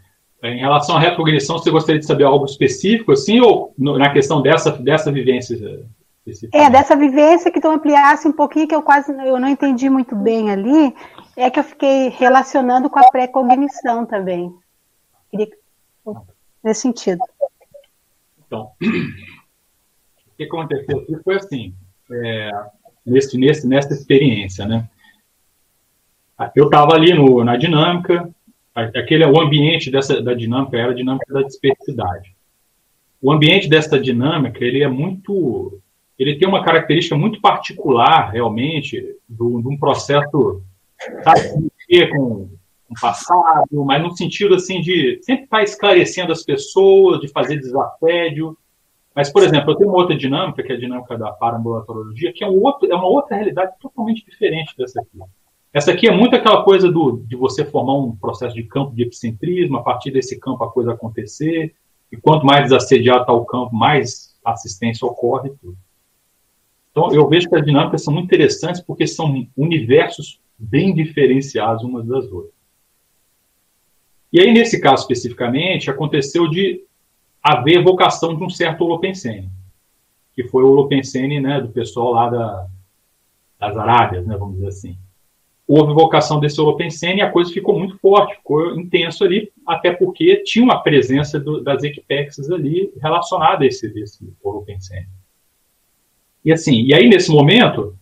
Speaker 1: Em relação à retrocognição, você gostaria de saber algo específico, assim, ou na questão dessa, dessa vivência
Speaker 2: é, dessa vivência que tu ampliasse um pouquinho, que eu quase eu não entendi muito bem ali, é que eu fiquei relacionando com a pré-cognição também. Queria nesse sentido.
Speaker 1: Então, o que aconteceu aqui foi assim, é, nesse, nesse, nessa experiência, né? Eu estava ali no, na dinâmica, aquele o ambiente dessa da dinâmica era a dinâmica da dispersidade. O ambiente dessa dinâmica ele é muito ele tem uma característica muito particular, realmente, de um processo sabe, com, o passado, mas no sentido assim de sempre estar tá esclarecendo as pessoas, de fazer desassédio. Mas, por exemplo, eu tenho uma outra dinâmica, que é a dinâmica da parambulatoriologia, que é, um outro, é uma outra realidade totalmente diferente dessa aqui. Essa aqui é muito aquela coisa do, de você formar um processo de campo de epicentrismo, a partir desse campo a coisa acontecer, e quanto mais desassediado está o campo, mais assistência ocorre. Tudo. Então, eu vejo que as dinâmicas são muito interessantes porque são universos bem diferenciados umas das outras. E aí, nesse caso especificamente, aconteceu de haver evocação de um certo Holopensene, que foi o Holopensene né, do pessoal lá da, das Arábias, né, vamos dizer assim. Houve evocação desse Holopensene e a coisa ficou muito forte, ficou intenso ali, até porque tinha uma presença do, das equipexes ali relacionada a esse, esse Holopensene. E assim, e aí nesse momento,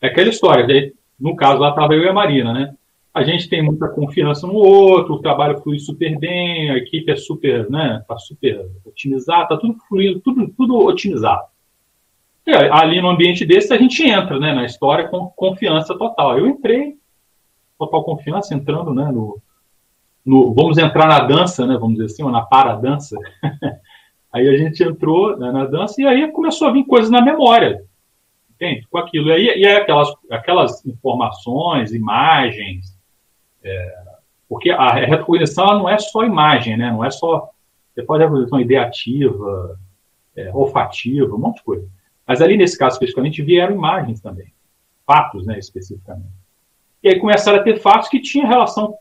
Speaker 1: é aquela história, no caso lá estava eu e a Marina, né? A gente tem muita confiança no outro, o trabalho flui super bem, a equipe é super, né? Tá super otimizada, tá tudo fluindo, tudo, tudo otimizado. E ali no ambiente desse a gente entra, né? Na história com confiança total. Eu entrei, total confiança, entrando, né? No, no, vamos entrar na dança, né? Vamos dizer assim, ou na paradança. Aí a gente entrou né, na dança e aí começou a vir coisas na memória, entende? Com aquilo. E aí, e aí aquelas, aquelas informações, imagens, é, porque a retrocognição não é só imagem, né? Não é só. Você pode ter retrocognição ideativa, é, olfativa, um monte de coisa. Mas ali, nesse caso especificamente, vieram imagens também. Fatos, né, especificamente. E aí começaram a ter fatos que tinham relação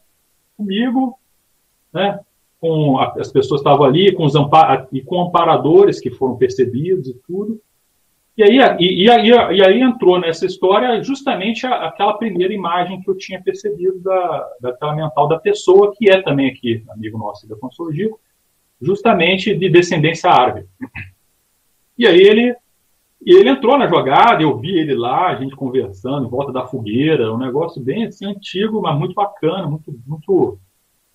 Speaker 1: comigo, né? com a, as pessoas estavam ali, com os e com amparadores que foram percebidos e tudo. E aí, e, e, aí, e aí entrou nessa história justamente aquela primeira imagem que eu tinha percebido da, daquela mental da pessoa, que é também aqui, amigo nosso da Consologia, justamente de descendência árabe. E aí ele, ele entrou na jogada, eu vi ele lá, a gente conversando em volta da fogueira, um negócio bem assim, antigo, mas muito bacana, muito, muito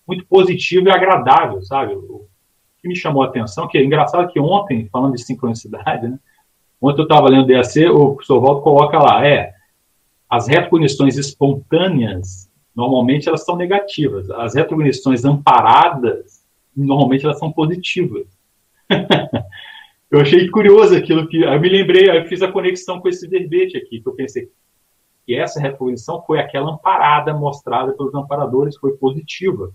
Speaker 1: muito positivo e agradável, sabe? O que me chamou a atenção, que é engraçado que ontem, falando de sincronicidade, né? Ontem eu estava lendo o DAC, o professor Waldo coloca lá, é, as retrocognições espontâneas, normalmente elas são negativas. As retrocognições amparadas, normalmente elas são positivas. eu achei curioso aquilo que. Eu me lembrei, eu fiz a conexão com esse verbete aqui, que eu pensei que essa retrocognição foi aquela amparada mostrada pelos amparadores, foi positiva.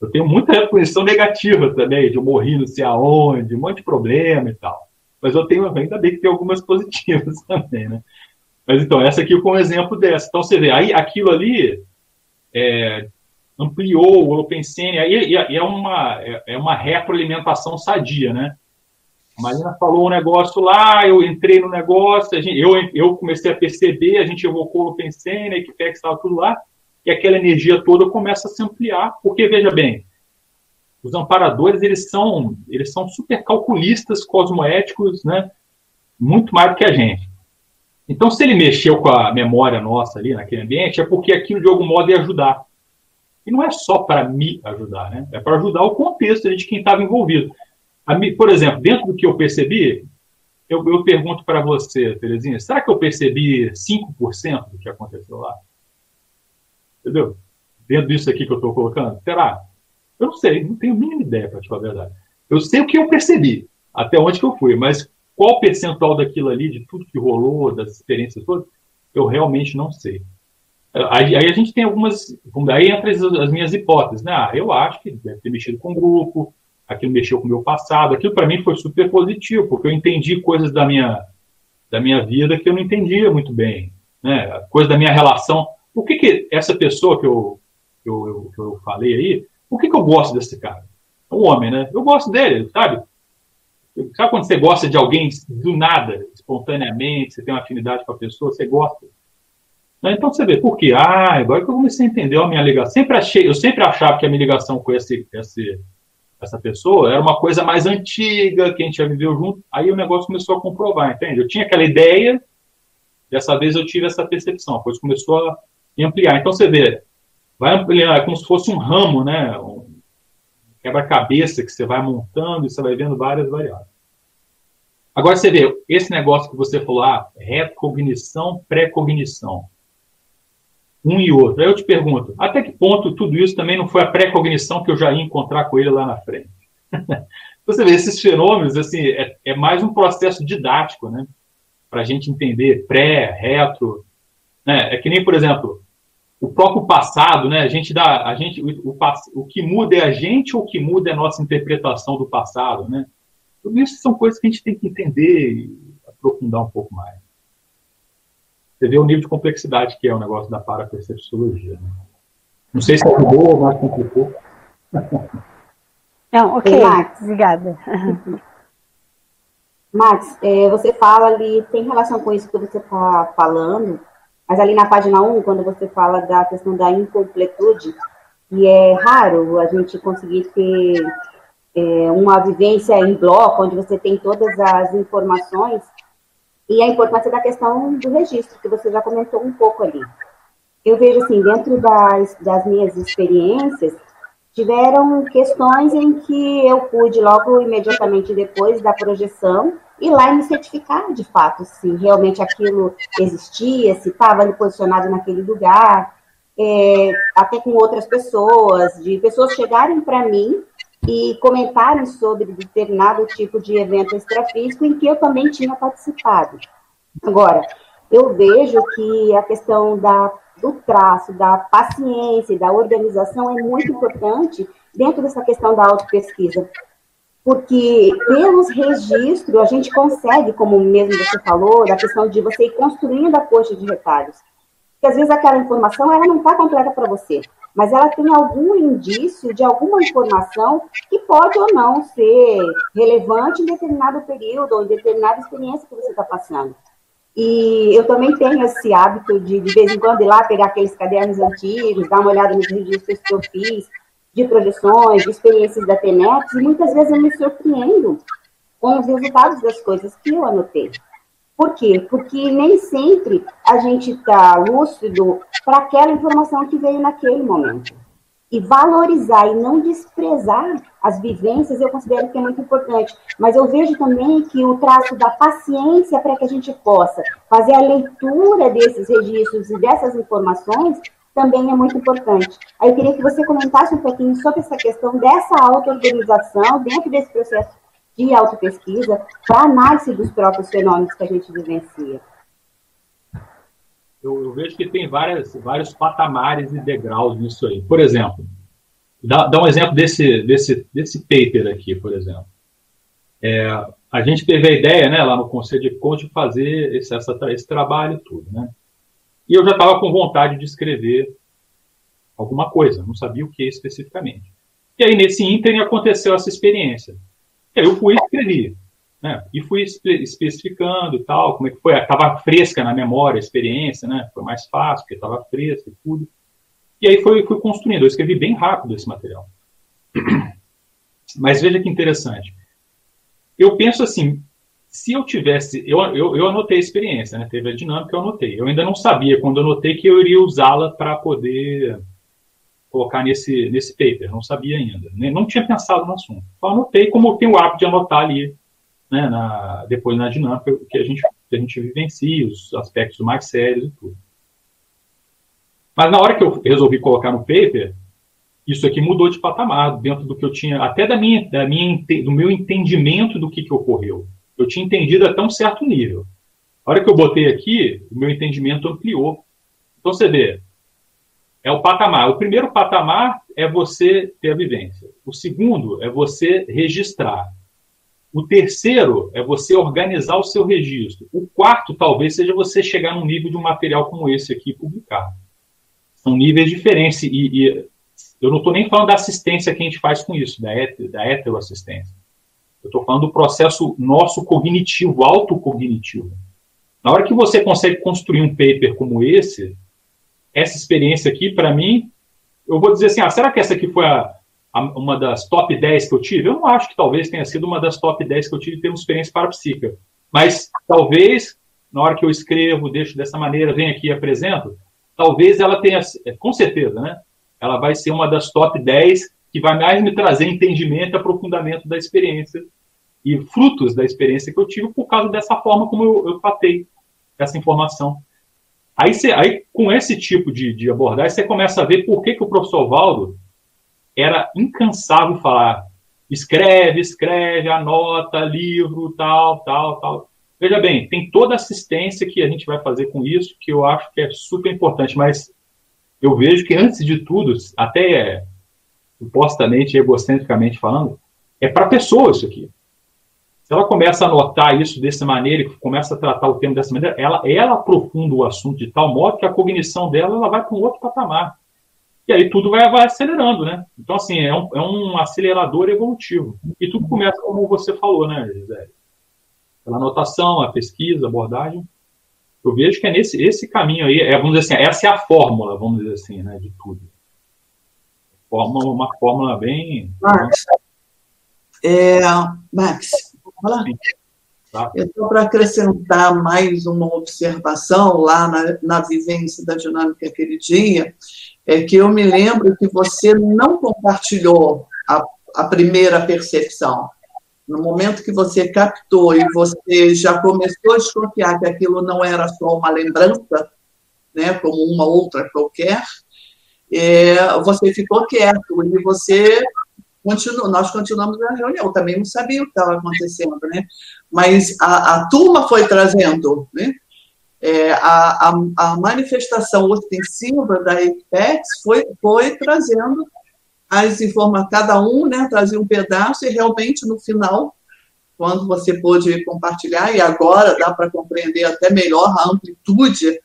Speaker 1: Eu tenho muita retrocognição negativa também, de eu morri não sei aonde, um monte de problema e tal. Mas eu tenho, ainda bem que tem algumas positivas também, né? Mas então, essa aqui foi um exemplo dessa. Então você vê, aí aquilo ali é, ampliou o Holopensene, aí é uma, é, é uma retroalimentação sadia, né? A Marina falou um negócio lá, eu entrei no negócio, gente, eu, eu comecei a perceber, a gente evocou o Holopensene, a Equipex estava tudo lá, e aquela energia toda começa a se ampliar, porque, veja bem, os amparadores, eles são, eles são super calculistas, cosmoéticos, né? Muito mais do que a gente. Então, se ele mexeu com a memória nossa ali naquele ambiente, é porque aquilo de algum modo ia ajudar. E não é só para me ajudar, né? É para ajudar o contexto de quem estava envolvido. Por exemplo, dentro do que eu percebi, eu, eu pergunto para você, Terezinha, será que eu percebi 5% do que aconteceu lá? Entendeu? Dentro disso aqui que eu estou colocando? Será? Eu não sei, não tenho a mínima ideia, para te falar a verdade. Eu sei o que eu percebi, até onde que eu fui, mas qual percentual daquilo ali, de tudo que rolou, das experiências todas, eu realmente não sei. Aí, aí a gente tem algumas. Aí entra as, as, minhas hipóteses. Né? Ah, eu acho que deve ter mexido com o grupo, aquilo mexeu com o meu passado. Aquilo para mim foi super positivo, porque eu entendi coisas da minha, da minha vida que eu não entendia muito bem. Né? Coisa da minha relação. O que, que essa pessoa que eu, que eu, que eu falei aí, por que, que eu gosto desse cara? É um homem, né? Eu gosto dele, sabe? Sabe quando você gosta de alguém do nada, espontaneamente, você tem uma afinidade com a pessoa, você gosta? Né? Então você vê, por quê? Ah, agora que eu comecei a entender a minha ligação. Sempre achei, eu sempre achava que a minha ligação com esse, esse, essa pessoa era uma coisa mais antiga, que a gente já viveu junto. Aí o negócio começou a comprovar, entende? Eu tinha aquela ideia, dessa vez eu tive essa percepção, depois começou a ampliar. Então você vê, vai é como se fosse um ramo, né? Um quebra-cabeça que você vai montando e você vai vendo várias variáveis. Agora você vê, esse negócio que você falou, ah, retrocognição, pré-cognição. Um e outro. Aí eu te pergunto, até que ponto tudo isso também não foi a pré-cognição que eu já ia encontrar com ele lá na frente? você vê, esses fenômenos, assim, é, é mais um processo didático, né? Para a gente entender pré, retro. Né? É que nem, por exemplo, o próprio passado, né? A gente dá, a gente, o, o, o que muda é a gente ou o que muda é a nossa interpretação do passado, né? Tudo isso são coisas que a gente tem que entender e aprofundar um pouco mais. Você vê o nível de complexidade que é o negócio da parapercepciologia. Né? Não sei se ajudou ou mais complicou.
Speaker 5: Não, ok, Max. obrigada.
Speaker 6: Max, é, você fala ali, tem relação com isso que você está falando, mas ali na página 1, quando você fala da questão da incompletude, e é raro a gente conseguir ter é, uma vivência em bloco, onde você tem todas as informações, e a importância da questão do registro, que você já comentou um pouco ali. Eu vejo assim, dentro das, das minhas experiências, tiveram questões em que eu pude, logo imediatamente depois da projeção, ir lá e me certificar de fato se realmente aquilo existia, se estava ali posicionado naquele lugar, é, até com outras pessoas, de pessoas chegarem para mim e comentarem sobre determinado tipo de evento extrafísico em que eu também tinha participado. Agora, eu vejo que a questão da, do traço, da paciência e da organização é muito importante dentro dessa questão da autopesquisa, porque pelos registros a gente consegue, como mesmo você falou, da questão de você ir construindo a coxa de retalhos. Porque às vezes aquela informação ela não está completa para você, mas ela tem algum indício de alguma informação que pode ou não ser relevante em determinado período ou em determinada experiência que você está passando. E eu também tenho esse hábito de, de vez em quando, ir lá pegar aqueles cadernos antigos, dar uma olhada nos registros que eu fiz, de projeções, de experiências da TENEPS, e muitas vezes eu me surpreendo com os resultados das coisas que eu anotei. Por quê? Porque nem sempre a gente está lúcido para aquela informação que veio naquele momento. que valorizar e não desprezar as vivências, eu considero que é muito importante. Mas eu vejo também que o traço da paciência para que a gente possa fazer a leitura desses registros e dessas informações também é muito importante. Aí eu queria que você comentasse um pouquinho sobre essa questão dessa auto-organização dentro desse processo de autopesquisa para análise dos próprios fenômenos que a gente vivencia.
Speaker 1: Eu, eu, vejo que tem várias, vários patamares e degraus nisso aí. Por exemplo, dá, dá um exemplo desse, desse, desse paper aqui, por exemplo. É, a gente teve a ideia, né, lá no Conselho de Conte, fazer esse, essa, esse trabalho tudo, né? E eu já estava com vontade de escrever alguma coisa, não sabia o que especificamente. E aí, nesse ínterim, aconteceu essa experiência. E aí eu fui escrevi. Né? E fui especificando e tal, como é que foi. Estava fresca na memória a experiência, né? Foi mais fácil, porque estava fresca e tudo. E aí foi, fui construindo. Eu escrevi bem rápido esse material. Mas veja que interessante. Eu penso assim, se eu tivesse, eu, eu, eu anotei a experiência, né? Teve a dinâmica, eu anotei. Eu ainda não sabia quando eu anotei que eu iria usá-la para poder colocar nesse, nesse paper, não sabia ainda. Né? Não tinha pensado no assunto. Só anotei como eu tenho o hábito de anotar ali, né, na, depois na dinâmica, que a, gente, que a gente vivencia, os aspectos mais sérios e tudo. Mas na hora que eu resolvi colocar no paper, isso aqui mudou de patamar, dentro do que eu tinha, até da minha, da minha, do meu entendimento do que, que ocorreu eu tinha entendido até um certo nível. A hora que eu botei aqui, o meu entendimento ampliou. Então você vê, é o patamar. O primeiro patamar é você ter a vivência. O segundo é você registrar. O terceiro é você organizar o seu registro. O quarto, talvez, seja você chegar num nível de um material como esse aqui publicar. São níveis diferentes. E, e eu não estou nem falando da assistência que a gente faz com isso, da, da heteroassistência. Eu estou falando do processo nosso cognitivo, autocognitivo. Na hora que você consegue construir um paper como esse, essa experiência aqui, para mim, eu vou dizer assim, ah, será que essa aqui foi a, a, uma das top 10 que eu tive? Eu não acho que talvez tenha sido uma das top 10 que eu tive em termos de experiência parapsíquica. Mas talvez, na hora que eu escrevo, deixo dessa maneira, venho aqui e apresento, talvez ela tenha, com certeza, né? Ela vai ser uma das top 10 que vai mais me trazer entendimento e aprofundamento da experiência e frutos da experiência que eu tive por causa dessa forma como eu, eu tratei essa informação. Aí, você, aí com esse tipo de, de abordagem, você começa a ver por que, que o professor Valdo era incansável falar escreve, escreve, anota, livro, tal, tal, tal. Veja bem, tem toda a assistência que a gente vai fazer com isso, que eu acho que é super importante, mas eu vejo que, antes de tudo, até supostamente, egocentricamente falando, é para pessoas isso aqui. Se ela começa a notar isso dessa maneira, e começa a tratar o tema dessa maneira, ela, ela aprofunda o assunto de tal modo que a cognição dela ela vai para um outro patamar. E aí tudo vai, vai acelerando, né? Então, assim, é um, é um acelerador evolutivo. E tudo começa como você falou, né, Gisele? Pela anotação, a pesquisa, a abordagem. Eu vejo que é nesse esse caminho aí, é, vamos dizer assim, essa é a fórmula, vamos dizer assim, né, de tudo. Fórmula, uma fórmula bem.
Speaker 4: Max, é, Max Tá. Então, para acrescentar mais uma observação lá na, na vivência da dinâmica aquele dia, é que eu me lembro que você não compartilhou a, a primeira percepção. No momento que você captou e você já começou a desconfiar que aquilo não era só uma lembrança, né, como uma outra qualquer, é, você ficou quieto e você Continu, nós continuamos a reunião, também não sabia o que estava acontecendo, né? Mas a, a turma foi trazendo, né? É, a, a, a, manifestação ostensiva da EPEX foi, foi trazendo as informações, cada um né, trazia um pedaço e realmente no final, quando você pôde compartilhar, e agora dá para compreender até melhor a amplitude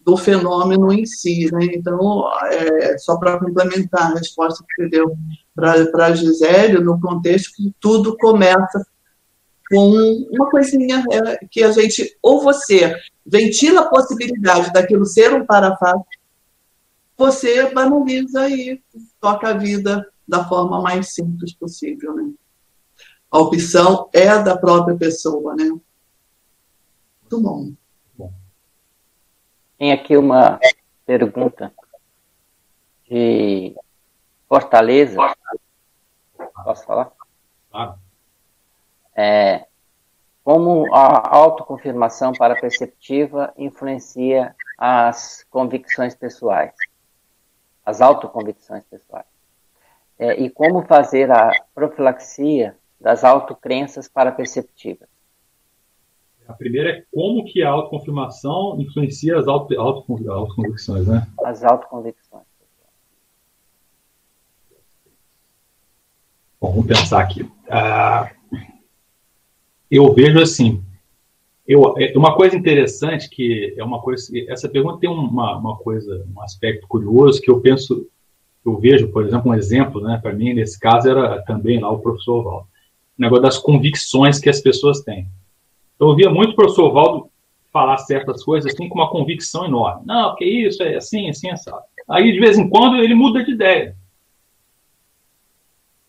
Speaker 4: do fenômeno em si. Né? Então, é, só para complementar a resposta que você deu para Gisele, no contexto que tudo começa com uma coisinha é, que a gente, ou você ventila a possibilidade daquilo ser um parafato, você banaliza e toca a vida da forma mais simples possível. Né? A opção é da própria pessoa. Né? Muito bom.
Speaker 2: Tem aqui uma pergunta de fortaleza. Posso falar?
Speaker 1: Claro.
Speaker 2: É, como a autoconfirmação para perceptiva influencia as convicções pessoais, as autoconvicções pessoais. É, e como fazer a profilaxia das autocrenças para perceptivas.
Speaker 1: A primeira é como que a autoconfirmação influencia as auto, auto, autoconvicções, né?
Speaker 2: As autoconvicções.
Speaker 1: Bom, vamos pensar aqui. Ah, eu vejo assim, eu, é uma coisa interessante que é uma coisa, essa pergunta tem uma, uma coisa, um aspecto curioso que eu penso, eu vejo, por exemplo, um exemplo, né, para mim nesse caso era também lá o professor Valdo, o negócio das convicções que as pessoas têm. Eu ouvia muito o professor Valdo falar certas coisas assim com uma convicção enorme. Não, porque isso é assim, assim, assado. Aí de vez em quando ele muda de ideia.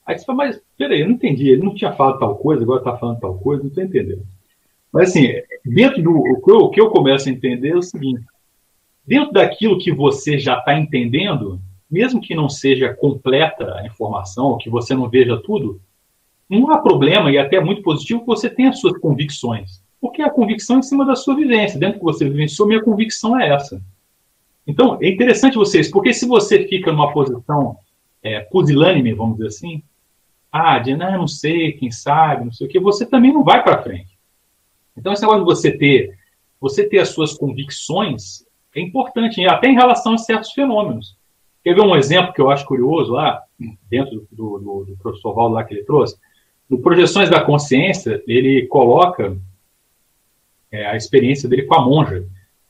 Speaker 1: Aí você fala, mas peraí, eu não entendi, ele não tinha falado tal coisa, agora está falando tal coisa, não estou entendendo. Mas assim, dentro do o que, eu, o que eu começo a entender é o seguinte: dentro daquilo que você já está entendendo, mesmo que não seja completa a informação, que você não veja tudo, não há problema, e até muito positivo, que você tenha as suas convicções. Porque a convicção é em cima da sua vivência. Dentro que você vivenciou, minha convicção é essa. Então, é interessante vocês, porque se você fica numa posição é, pusilânime, vamos dizer assim, ah, de não, não sei, quem sabe, não sei o que, você também não vai para frente. Então, esse negócio de você ter, você ter as suas convicções é importante, até em relação a certos fenômenos. Quer ver um exemplo que eu acho curioso lá, dentro do, do, do professor Valdo lá que ele trouxe? No Projeções da Consciência, ele coloca é, a experiência dele com a monja.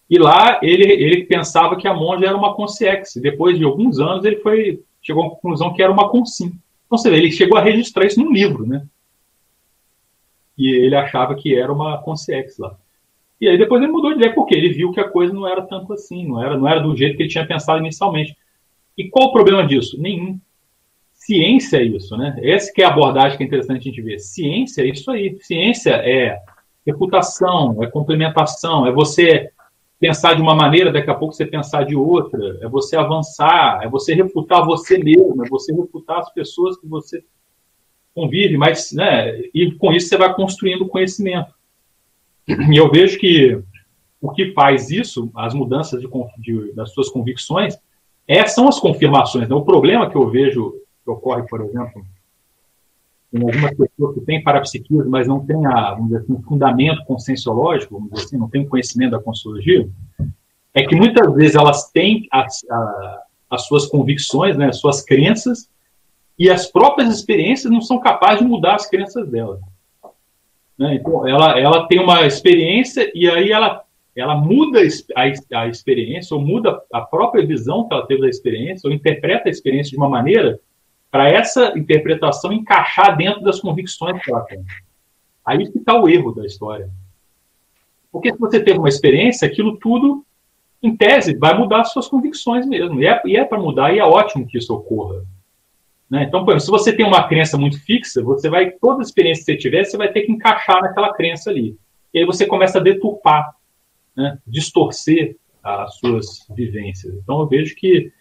Speaker 1: E lá ele, ele pensava que a monja era uma consciex. Depois de alguns anos, ele foi chegou à conclusão que era uma consim. Então, você vê, ele chegou a registrar isso num livro, né? E ele achava que era uma consciex lá. E aí depois ele mudou de ideia, porque ele viu que a coisa não era tanto assim, não era, não era do jeito que ele tinha pensado inicialmente. E qual o problema disso? Nenhum. Ciência é isso, né? Essa que é a abordagem que é interessante a gente ver. Ciência é isso aí. Ciência é reputação, é complementação, é você pensar de uma maneira, daqui a pouco você pensar de outra, é você avançar, é você refutar você mesmo, é você refutar as pessoas que você convive, mas, né, e com isso você vai construindo conhecimento. E eu vejo que o que faz isso, as mudanças de, de, das suas convicções, é, são as confirmações. Né? O problema que eu vejo que ocorre, por exemplo, em algumas pessoas que têm parapsiquismo, mas não têm a, um fundamento conscienciológico, vamos dizer assim, não têm conhecimento da consciologia, é que muitas vezes elas têm as, a, as suas convicções, né, as suas crenças, e as próprias experiências não são capazes de mudar as crenças dela. Né? Então, ela, ela tem uma experiência e aí ela, ela muda a, a experiência, ou muda a própria visão que ela teve da experiência, ou interpreta a experiência de uma maneira para essa interpretação encaixar dentro das convicções que ela tem. Aí está o erro da história. Porque se você teve uma experiência, aquilo tudo, em tese, vai mudar as suas convicções mesmo. E é, é para mudar, e é ótimo que isso ocorra. Né? Então, por exemplo, se você tem uma crença muito fixa, você vai, toda experiência que você tiver, você vai ter que encaixar naquela crença ali. E aí você começa a deturpar, né? distorcer as suas vivências. Então, eu vejo que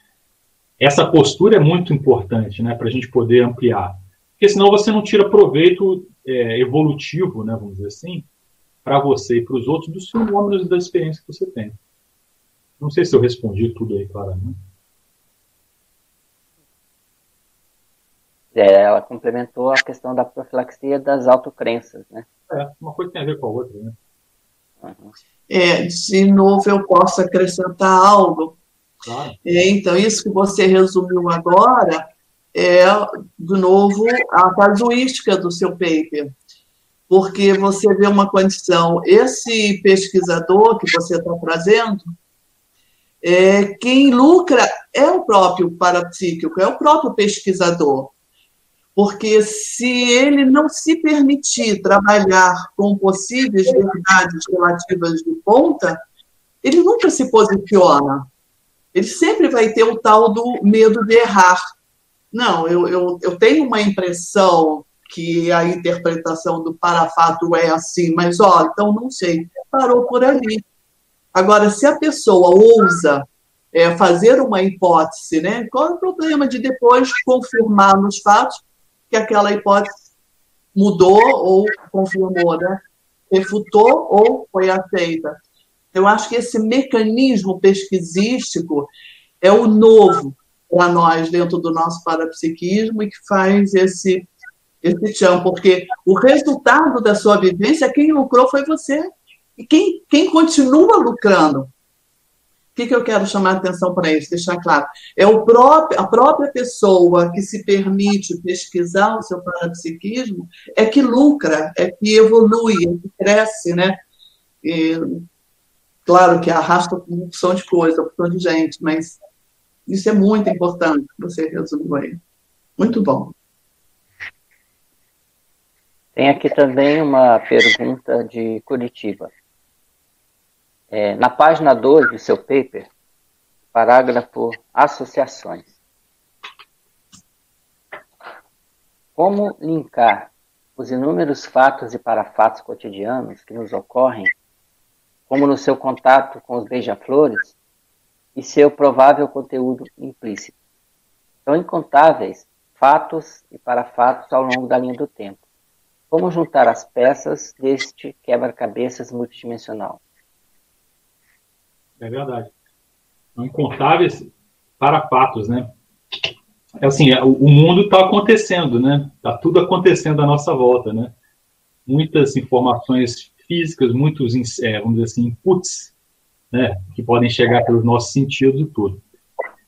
Speaker 1: essa postura é muito importante né, para a gente poder ampliar. Porque senão você não tira proveito é, evolutivo, né, vamos dizer assim, para você e para os outros dos fenômenos e da experiência que você tem. Não sei se eu respondi tudo aí claramente.
Speaker 2: É, ela complementou a questão da profilaxia das autocrenças, né?
Speaker 1: É, uma coisa tem a ver com a outra, né?
Speaker 4: Uhum. É, de novo eu posso acrescentar algo Claro. É, então, isso que você resumiu agora é, de novo, a casuística do seu paper. Porque você vê uma condição, esse pesquisador que você está trazendo, é, quem lucra é o próprio parapsíquico, é o próprio pesquisador. Porque se ele não se permitir trabalhar com possíveis verdades relativas de ponta, ele nunca se posiciona ele sempre vai ter o tal do medo de errar. Não, eu, eu, eu tenho uma impressão que a interpretação do parafato é assim, mas ó, então não sei, parou por ali. Agora, se a pessoa ousa é, fazer uma hipótese, né? Qual é o problema de depois confirmar nos fatos que aquela hipótese mudou ou confirmou, né? Refutou ou foi aceita. Eu acho que esse mecanismo pesquisístico é o novo para nós dentro do nosso parapsiquismo e que faz esse esse chão, porque o resultado da sua vivência, quem lucrou foi você. E quem, quem continua lucrando? O que, que eu quero chamar a atenção para isso, deixar claro? É o próprio, a própria pessoa que se permite pesquisar o seu parapsiquismo é que lucra, é que evolui, é que cresce, né? Claro que arrasta uma opção de coisa, opção de gente, mas isso é muito importante, você resumiu aí. Muito bom.
Speaker 2: Tem aqui também uma pergunta de Curitiba. É, na página 2 do seu paper, parágrafo Associações. Como linkar os inúmeros fatos e parafatos cotidianos que nos ocorrem, como no seu contato com os beija-flores, e seu provável conteúdo implícito? São incontáveis fatos e parafatos ao longo da linha do tempo como juntar as peças deste quebra-cabeças multidimensional?
Speaker 1: É verdade. São incontáveis parapatos, né? É assim, é, o mundo está acontecendo, né? Está tudo acontecendo à nossa volta, né? Muitas informações físicas, muitos, é, vamos dizer assim, inputs, né? Que podem chegar pelos nossos sentidos e tudo.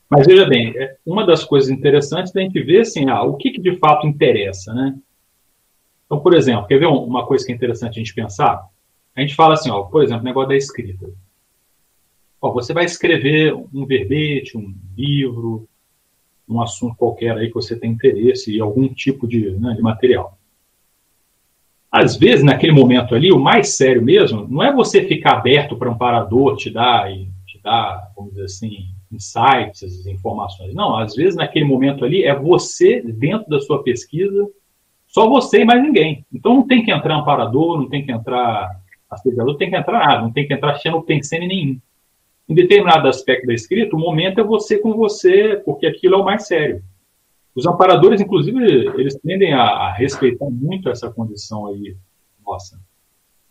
Speaker 1: Mas veja bem, é, uma das coisas interessantes da gente ver, assim, ah, o que, que de fato interessa, né? Então, por exemplo, quer ver uma coisa que é interessante a gente pensar? A gente fala assim, ó, por exemplo, o negócio da escrita. Ó, você vai escrever um verbete, um livro, um assunto qualquer aí que você tem interesse e algum tipo de, né, de material. Às vezes, naquele momento ali, o mais sério mesmo não é você ficar aberto para um parador te dar te dar, vamos dizer assim, insights, informações. Não, às vezes naquele momento ali é você dentro da sua pesquisa só você e mais ninguém. Então não tem que entrar amparador, não tem que entrar assediador, não tem que entrar nada, não tem que entrar xenopensene nenhum. Em determinado aspecto da escrita, o momento é você com você, porque aquilo é o mais sério. Os amparadores, inclusive, eles tendem a, a respeitar muito essa condição aí nossa.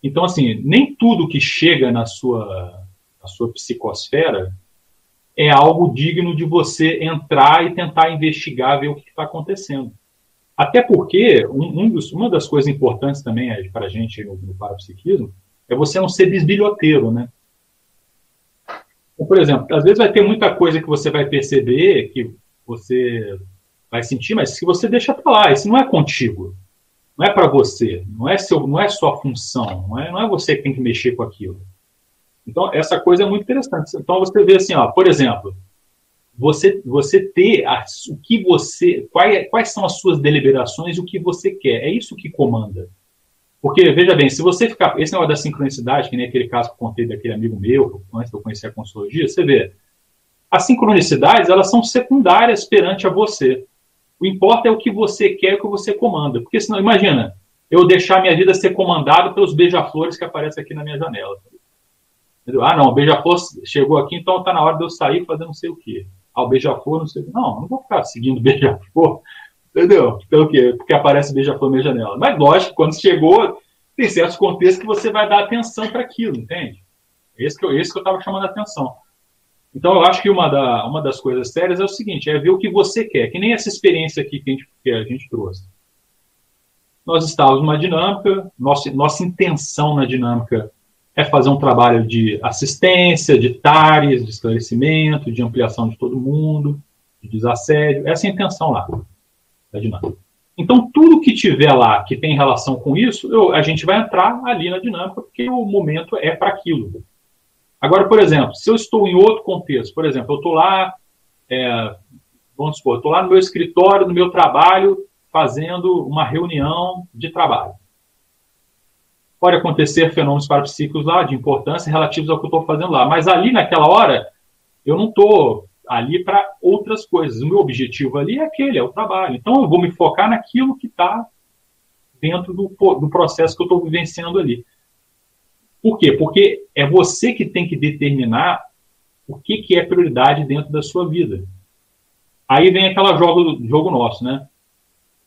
Speaker 1: Então, assim, nem tudo que chega na sua, na sua psicosfera é algo digno de você entrar e tentar investigar, ver o que está acontecendo. Até porque um, um dos, uma das coisas importantes também para a gente no, no parapsiquismo é você não ser desbilhoteiro, né? Então, por exemplo, às vezes vai ter muita coisa que você vai perceber, que você vai sentir, mas se você deixa para lá, isso não é contigo, não é para você, não é seu, não é sua função, não é, não é você que tem que mexer com aquilo. Então essa coisa é muito interessante. Então você vê assim, ó, por exemplo, você, você ter a, o que você. Quais, quais são as suas deliberações e o que você quer. É isso que comanda. Porque, veja bem, se você ficar. Esse negócio da sincronicidade, que nem aquele caso que eu contei daquele amigo meu, antes de eu conhecer a consologia, você vê. As sincronicidades, elas são secundárias perante a você. O importa é o que você quer o que você comanda. Porque senão, imagina, eu deixar minha vida ser comandada pelos beija-flores que aparecem aqui na minha janela. Entendeu? Ah, não, o beija-flor chegou aqui, então está na hora de eu sair fazer não sei o quê ao beija-flor, não sei. Não, não vou ficar seguindo beija-flor, entendeu? Pelo quê? Porque aparece beija-flor na minha janela. Mas lógico, quando chegou, tem certos contextos que você vai dar atenção para aquilo, entende? Esse que eu estava chamando a atenção. Então, eu acho que uma, da, uma das coisas sérias é o seguinte: é ver o que você quer, que nem essa experiência aqui que a gente, que a gente trouxe. Nós estávamos numa dinâmica, nossa, nossa intenção na dinâmica é fazer um trabalho de assistência, de TARES, de esclarecimento, de ampliação de todo mundo, de desassédio. Essa é a intenção lá da dinâmica. Então, tudo que tiver lá que tem relação com isso, eu, a gente vai entrar ali na dinâmica, porque o momento é para aquilo. Agora, por exemplo, se eu estou em outro contexto, por exemplo, eu estou lá, é, vamos supor, estou lá no meu escritório, no meu trabalho, fazendo uma reunião de trabalho pode acontecer fenômenos parapsíquicos lá de importância relativos ao que eu estou fazendo lá. Mas ali, naquela hora, eu não estou ali para outras coisas. O meu objetivo ali é aquele, é o trabalho. Então, eu vou me focar naquilo que está dentro do, do processo que eu estou vivenciando ali. Por quê? Porque é você que tem que determinar o que, que é prioridade dentro da sua vida. Aí vem aquela jogo, jogo nosso, né?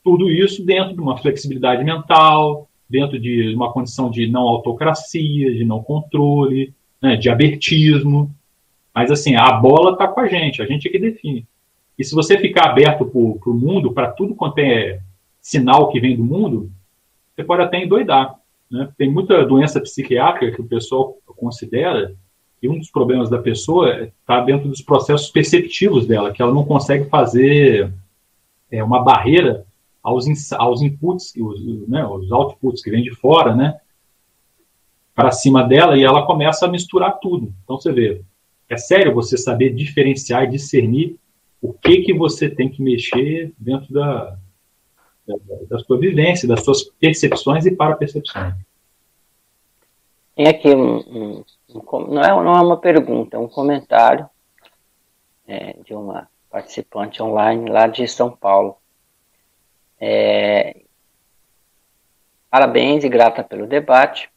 Speaker 1: Tudo isso dentro de uma flexibilidade mental, dentro de uma condição de não autocracia, de não controle, né, de abertismo. Mas assim, a bola está com a gente, a gente é que define. E se você ficar aberto para o mundo, para tudo quanto é sinal que vem do mundo, você pode até endoidar. Né? Tem muita doença psiquiátrica que o pessoal considera e um dos problemas da pessoa está dentro dos processos perceptivos dela, que ela não consegue fazer é, uma barreira aos, aos inputs, os, né, os outputs que vêm de fora, né, para cima dela, e ela começa a misturar tudo. Então você vê, é sério você saber diferenciar e discernir o que que você tem que mexer dentro da, da, sua vivência, das suas percepções e para percepções.
Speaker 2: Tem aqui um, um, um, não, é, não é uma pergunta, é um comentário é, de uma participante online lá de São Paulo. É, parabéns e grata pelo debate.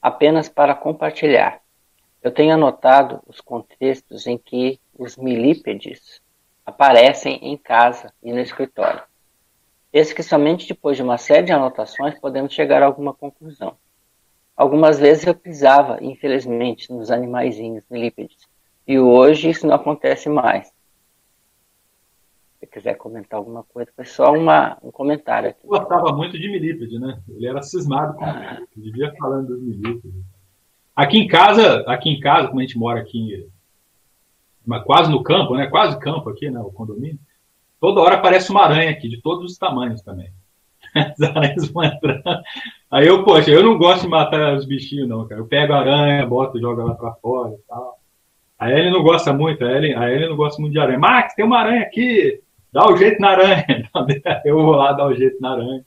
Speaker 2: Apenas para compartilhar. Eu tenho anotado os contextos em que os milípedes aparecem em casa e no escritório. Penso que somente depois de uma série de anotações podemos chegar a alguma conclusão. Algumas vezes eu pisava, infelizmente, nos animaizinhos milípedes. E hoje isso não acontece mais. Se quiser comentar alguma coisa, foi só uma, um comentário aqui.
Speaker 1: Eu gostava muito de milípede, né? Ele era cismado com ah. vivia falando dos milípedes. Aqui em casa, aqui em casa, como a gente mora aqui, quase no campo, né? Quase campo aqui, né? O condomínio. Toda hora aparece uma aranha aqui, de todos os tamanhos também. As aranhas vão entrando. Aí eu, poxa, eu não gosto de matar os bichinhos, não, cara. Eu pego a aranha, boto, jogo ela pra fora e tal. A Ellen não gosta muito, a Ellen, a Ellen não gosta muito de aranha. Max, tem uma aranha aqui, dá o um jeito na aranha. Eu vou lá dar o um jeito na aranha.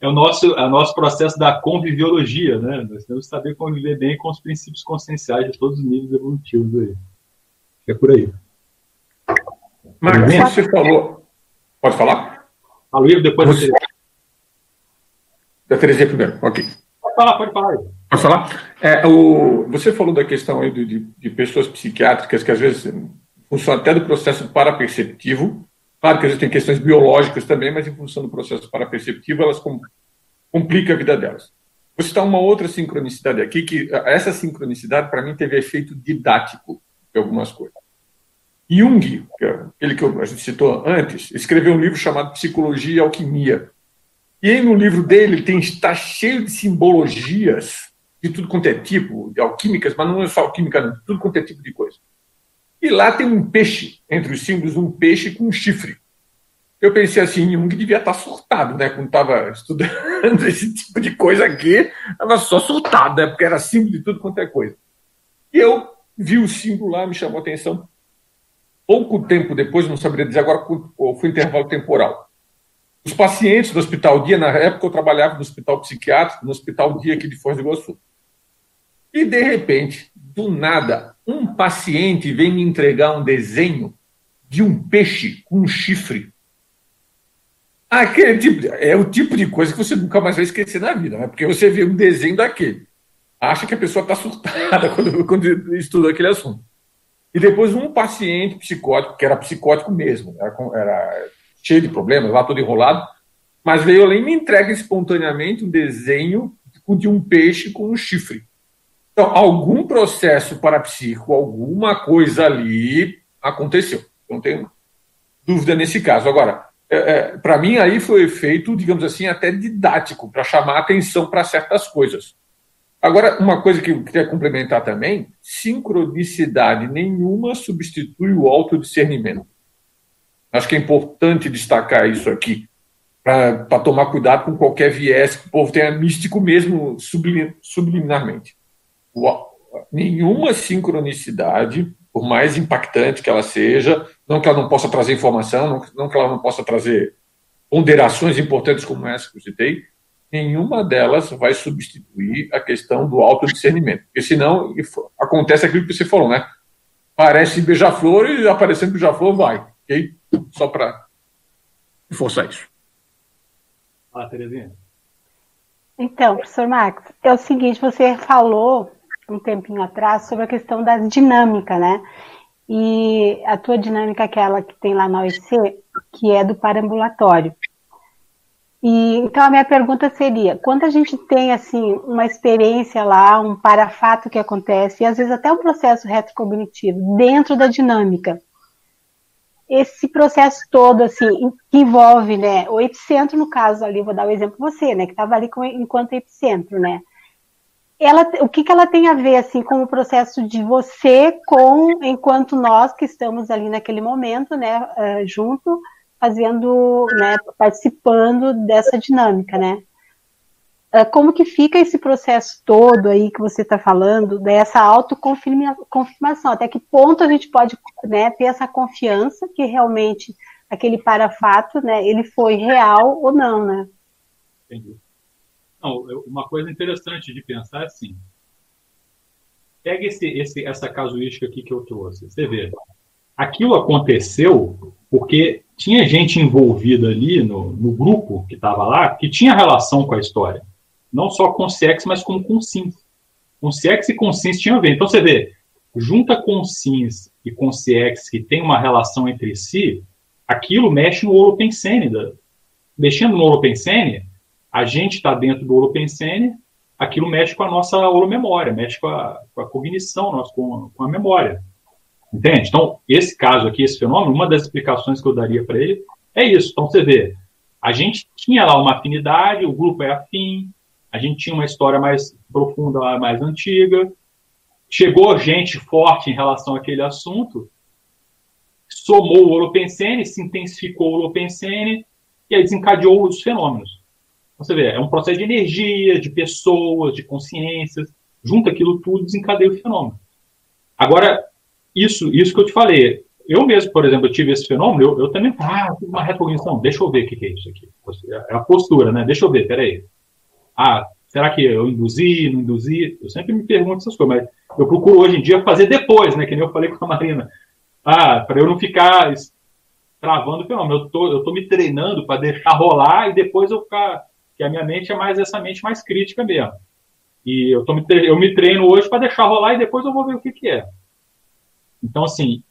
Speaker 1: É o nosso, é o nosso processo da conviviologia, né? Nós temos que saber conviver bem com os princípios conscienciais de todos os níveis evolutivos aí. É por aí.
Speaker 3: Max, você falou. Pode falar?
Speaker 1: Fala, depois você.
Speaker 3: Da Terezinha primeiro, ok.
Speaker 1: Pode falar, pode falar.
Speaker 3: Pode falar? É, o, você falou da questão aí de, de, de, pessoas psiquiátricas que às vezes funcionam até do processo paraperceptivo. Claro que às vezes tem questões biológicas também, mas em função do processo paraperceptivo elas com, complicam a vida delas. Vou citar uma outra sincronicidade aqui, que essa sincronicidade para mim teve efeito didático de algumas coisas. Jung, que é aquele que a gente citou antes, escreveu um livro chamado Psicologia e Alquimia e aí no livro dele tem, está cheio de simbologias de tudo quanto é tipo, de alquímicas, mas não é só alquímica, não, de tudo quanto é tipo de coisa. E lá tem um peixe, entre os símbolos, um peixe com um chifre. Eu pensei assim, Jung devia estar surtado, né? Quando estava estudando esse tipo de coisa aqui, estava só surtado, né? Porque era símbolo de tudo quanto é coisa. E eu vi o símbolo lá, me chamou a atenção. Pouco tempo depois, não saberia dizer agora, foi intervalo temporal. Os pacientes do Hospital Dia, na época eu trabalhava no Hospital Psiquiátrico, no Hospital Dia aqui de Foz do Iguaçu. E, de repente, do nada, um paciente vem me entregar um desenho de um peixe com um chifre. Aquele tipo é o tipo de coisa que você nunca mais vai esquecer na vida, né? porque você vê um desenho daquele. Acha que a pessoa está surtada quando, quando estuda aquele assunto. E depois um paciente psicótico, que era psicótico mesmo, era, era cheio de problemas, lá todo enrolado, mas veio além e me entrega espontaneamente um desenho de um peixe com um chifre. Então, algum processo parapsíquico, alguma coisa ali aconteceu. Não tenho dúvida nesse caso. Agora, é, é, para mim, aí foi feito, digamos assim, até didático, para chamar atenção para certas coisas. Agora, uma coisa que eu queria complementar também: sincronicidade nenhuma substitui o autodiscernimento. Acho que é importante destacar isso aqui, para tomar cuidado com qualquer viés que o povo tenha místico mesmo subliminarmente. Nenhuma sincronicidade, por mais impactante que ela seja, não que ela não possa trazer informação, não, não que ela não possa trazer ponderações importantes como essa que eu citei, nenhuma delas vai substituir a questão do autodiscernimento. Porque senão acontece aquilo que você falou, né? Parece beija-flor e aparecendo beija-flor vai. Ok? Só para reforçar isso.
Speaker 1: Fala, Terezinha.
Speaker 5: Então, professor Max, é o seguinte, você falou um tempinho atrás sobre a questão da dinâmica, né? E a tua dinâmica, aquela que tem lá na OIC, que é do parambulatório. E, então a minha pergunta seria, quando a gente tem assim uma experiência lá, um parafato que acontece, e às vezes até um processo retrocognitivo dentro da dinâmica, esse processo todo assim que envolve, né, o epicentro no caso ali, vou dar o um exemplo você, né, que estava ali com, enquanto epicentro, né? Ela, o que, que ela tem a ver assim com o processo de você com enquanto nós que estamos ali naquele momento, né, uh, junto fazendo, né, participando dessa dinâmica, né? Ah, como que fica esse processo todo aí que você está falando, dessa autoconfirmação? Até que ponto a gente pode né, ter essa confiança que realmente aquele parafato, né, ele foi real ou não, né?
Speaker 1: Entendi. Não, uma coisa interessante de pensar é assim, pega esse, esse, essa casuística aqui que eu trouxe, você vê, aquilo aconteceu porque tinha gente envolvida ali no, no grupo que estava lá que tinha relação com a história. Não só com CIEX, mas como com SINS. Com CIEX e com SINS tinha a ver. Então você vê, junta com SINS e com CIEX que tem uma relação entre si, aquilo mexe no Holopensene. Mexendo no Holopensene, a gente está dentro do Holopensene, aquilo mexe com a nossa holomemória, mexe com a, com a cognição, com a memória. Entende? Então, esse caso aqui, esse fenômeno, uma das explicações que eu daria para ele é isso. Então, você vê, a gente tinha lá uma afinidade, o grupo é afim, a gente tinha uma história mais profunda, mais antiga, chegou gente forte em relação àquele assunto, somou o Holopensene, se intensificou o Holopensene, e aí desencadeou os fenômenos. Então, você vê, é um processo de energia, de pessoas, de consciências, junta aquilo tudo, desencadeia o fenômeno. Agora, isso, isso que eu te falei. Eu mesmo, por exemplo, eu tive esse fenômeno, eu, eu também, ah, tive uma retrocognição, deixa eu ver o que, que é isso aqui. É a postura, né? Deixa eu ver, peraí. Ah, será que eu induzi, não induzi? Eu sempre me pergunto essas coisas, mas eu procuro hoje em dia fazer depois, né? Que nem eu falei com a Marina. Ah, para eu não ficar travando o fenômeno. Eu tô, eu tô me treinando para deixar rolar e depois eu ficar. Que a minha mente é mais essa mente mais crítica mesmo. E eu, tô me, eu me treino hoje para deixar rolar e depois eu vou ver o que, que é. Então, assim,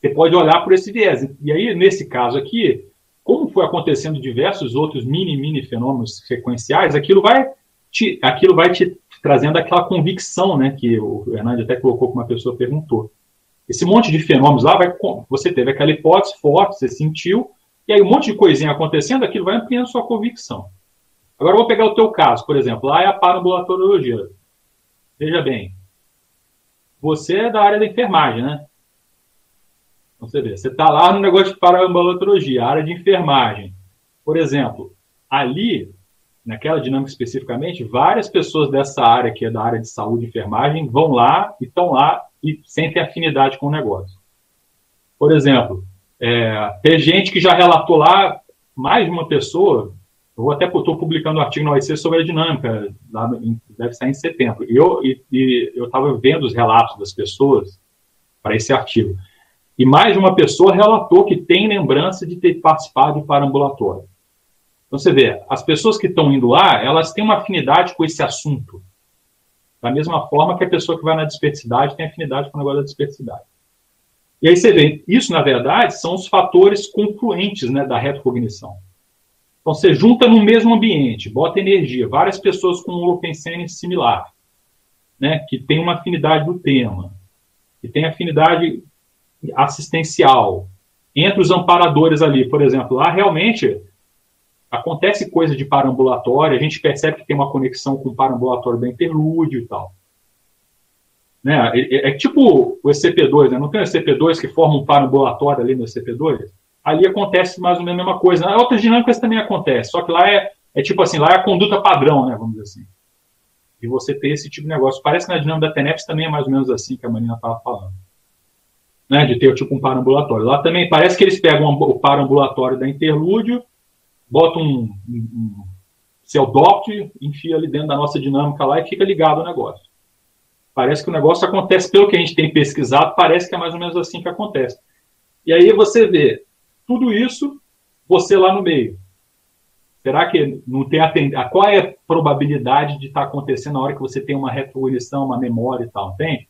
Speaker 1: você pode olhar por esse viés. E aí, nesse caso aqui, como foi acontecendo diversos outros mini, mini fenômenos sequenciais, aquilo vai te, aquilo vai te trazendo aquela convicção, né, que o Hernandes até colocou como uma pessoa perguntou. Esse monte de fenômenos lá, vai, você teve aquela hipótese forte, você sentiu, e aí um monte de coisinha acontecendo, aquilo vai ampliando sua convicção. Agora eu vou pegar o teu caso, por exemplo, lá é a parambulatoriologia. Veja bem, você é da área da enfermagem, né? Você vê, você está lá no negócio de parambulatoriologia, área de enfermagem. Por exemplo, ali, naquela dinâmica especificamente, várias pessoas dessa área, que é da área de saúde e enfermagem, vão lá e estão lá e sentem afinidade com o negócio. Por exemplo, é, tem gente que já relatou lá, mais de uma pessoa, eu até estou publicando um artigo no OIC sobre a dinâmica, lá, deve sair em setembro. E eu estava vendo os relatos das pessoas para esse artigo. E mais de uma pessoa relatou que tem lembrança de ter participado de parambulatório. Então você vê, as pessoas que estão indo lá, elas têm uma afinidade com esse assunto. Da mesma forma que a pessoa que vai na dispersidade tem afinidade com o negócio da dispersidade. E aí você vê, isso na verdade são os fatores confluentes né, da retrocognição. Então, você junta no mesmo ambiente, bota energia, várias pessoas com um Holopensene similar, né, que tem uma afinidade do tema, que tem afinidade assistencial. Entre os amparadores ali, por exemplo, lá realmente acontece coisa de parambulatório, a gente percebe que tem uma conexão com o parambulatório da interlúdio e tal. Né? É, é, tipo o SCP-2, né? não tem o SCP-2 que forma um parambulatório ali no SCP-2? Ali acontece mais ou menos a mesma coisa. Na outras dinâmicas também acontece, só que lá é, é tipo assim, lá é a conduta padrão, né, vamos dizer assim. E você ter esse tipo de negócio. Parece que na dinâmica da TENEPS também é mais ou menos assim que a Marina estava falando. Né, de ter tipo um parambulatório. Lá também parece que eles pegam o parambulatório da interlúdio, botam um, um, um seu DOPT, enfia ali dentro da nossa dinâmica lá e fica ligado ao negócio. Parece que o negócio acontece, pelo que a gente tem pesquisado, parece que é mais ou menos assim que acontece. E aí você vê, tudo isso, você lá no meio. Será que não tem a qual é a probabilidade de estar tá acontecendo na hora que você tem uma retrocognição, uma memória e tal, entende?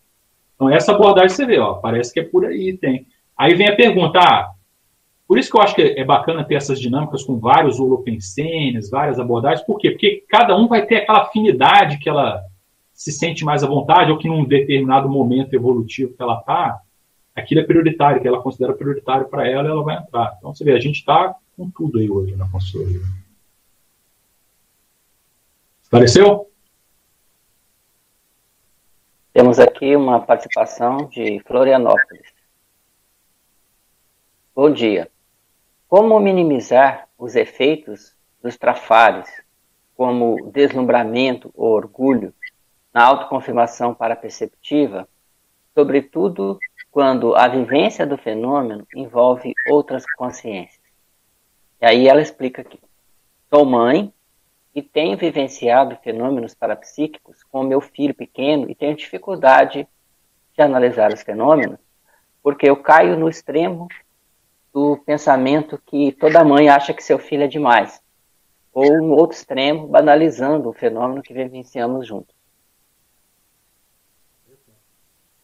Speaker 1: Então essa abordagem você vê, ó, parece que é por aí, tem. Aí vem a pergunta, ah, por isso que eu acho que é bacana ter essas dinâmicas com vários holopensenes, várias abordagens, por quê? Porque cada um vai ter aquela afinidade que ela se sente mais à vontade, ou que num determinado momento evolutivo que ela está, aquilo é prioritário, que ela considera prioritário para ela, ela vai entrar. Então você vê, a gente está com tudo aí hoje na consultoria. Esclareceu?
Speaker 2: Temos aqui uma participação de Florianópolis. Bom dia. Como minimizar os efeitos dos trafalhos, como deslumbramento ou orgulho, na autoconfirmação paraperceptiva, sobretudo quando a vivência do fenômeno envolve outras consciências? E aí ela explica aqui. Sou mãe e tenho vivenciado fenômenos parapsíquicos com meu filho pequeno e tenho dificuldade de analisar os fenômenos, porque eu caio no extremo do pensamento que toda mãe acha que seu filho é demais, ou no outro extremo, banalizando o fenômeno que vivenciamos juntos.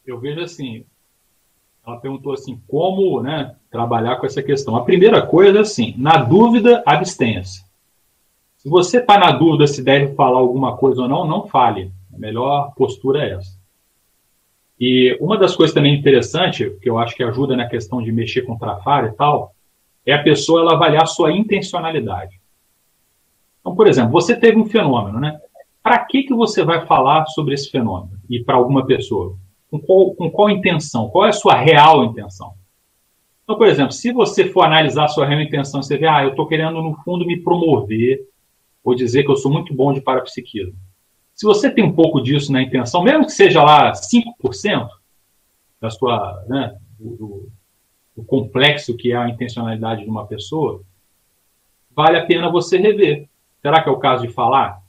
Speaker 1: Eu vejo assim, ela perguntou assim, como né, trabalhar com essa questão. A primeira coisa é assim, na dúvida, abstenha-se. Se você está na dúvida se deve falar alguma coisa ou não, não fale. A melhor postura é essa. E uma das coisas também interessantes, que eu acho que ajuda na questão de mexer com trafar e tal, é a pessoa ela avaliar sua intencionalidade. Então, por exemplo, você teve um fenômeno, né? Para que, que você vai falar sobre esse fenômeno? E para alguma pessoa? Com qual, com qual intenção? Qual é a sua real intenção? Então, por exemplo, se você for analisar a sua real intenção, você vê, ah, eu estou querendo, no fundo, me promover, ou dizer que eu sou muito bom de parapsiquismo. Se você tem um pouco disso na intenção, mesmo que seja lá 5% da sua, né, do, do complexo que é a intencionalidade de uma pessoa, vale a pena você rever. Será que é o caso de falar?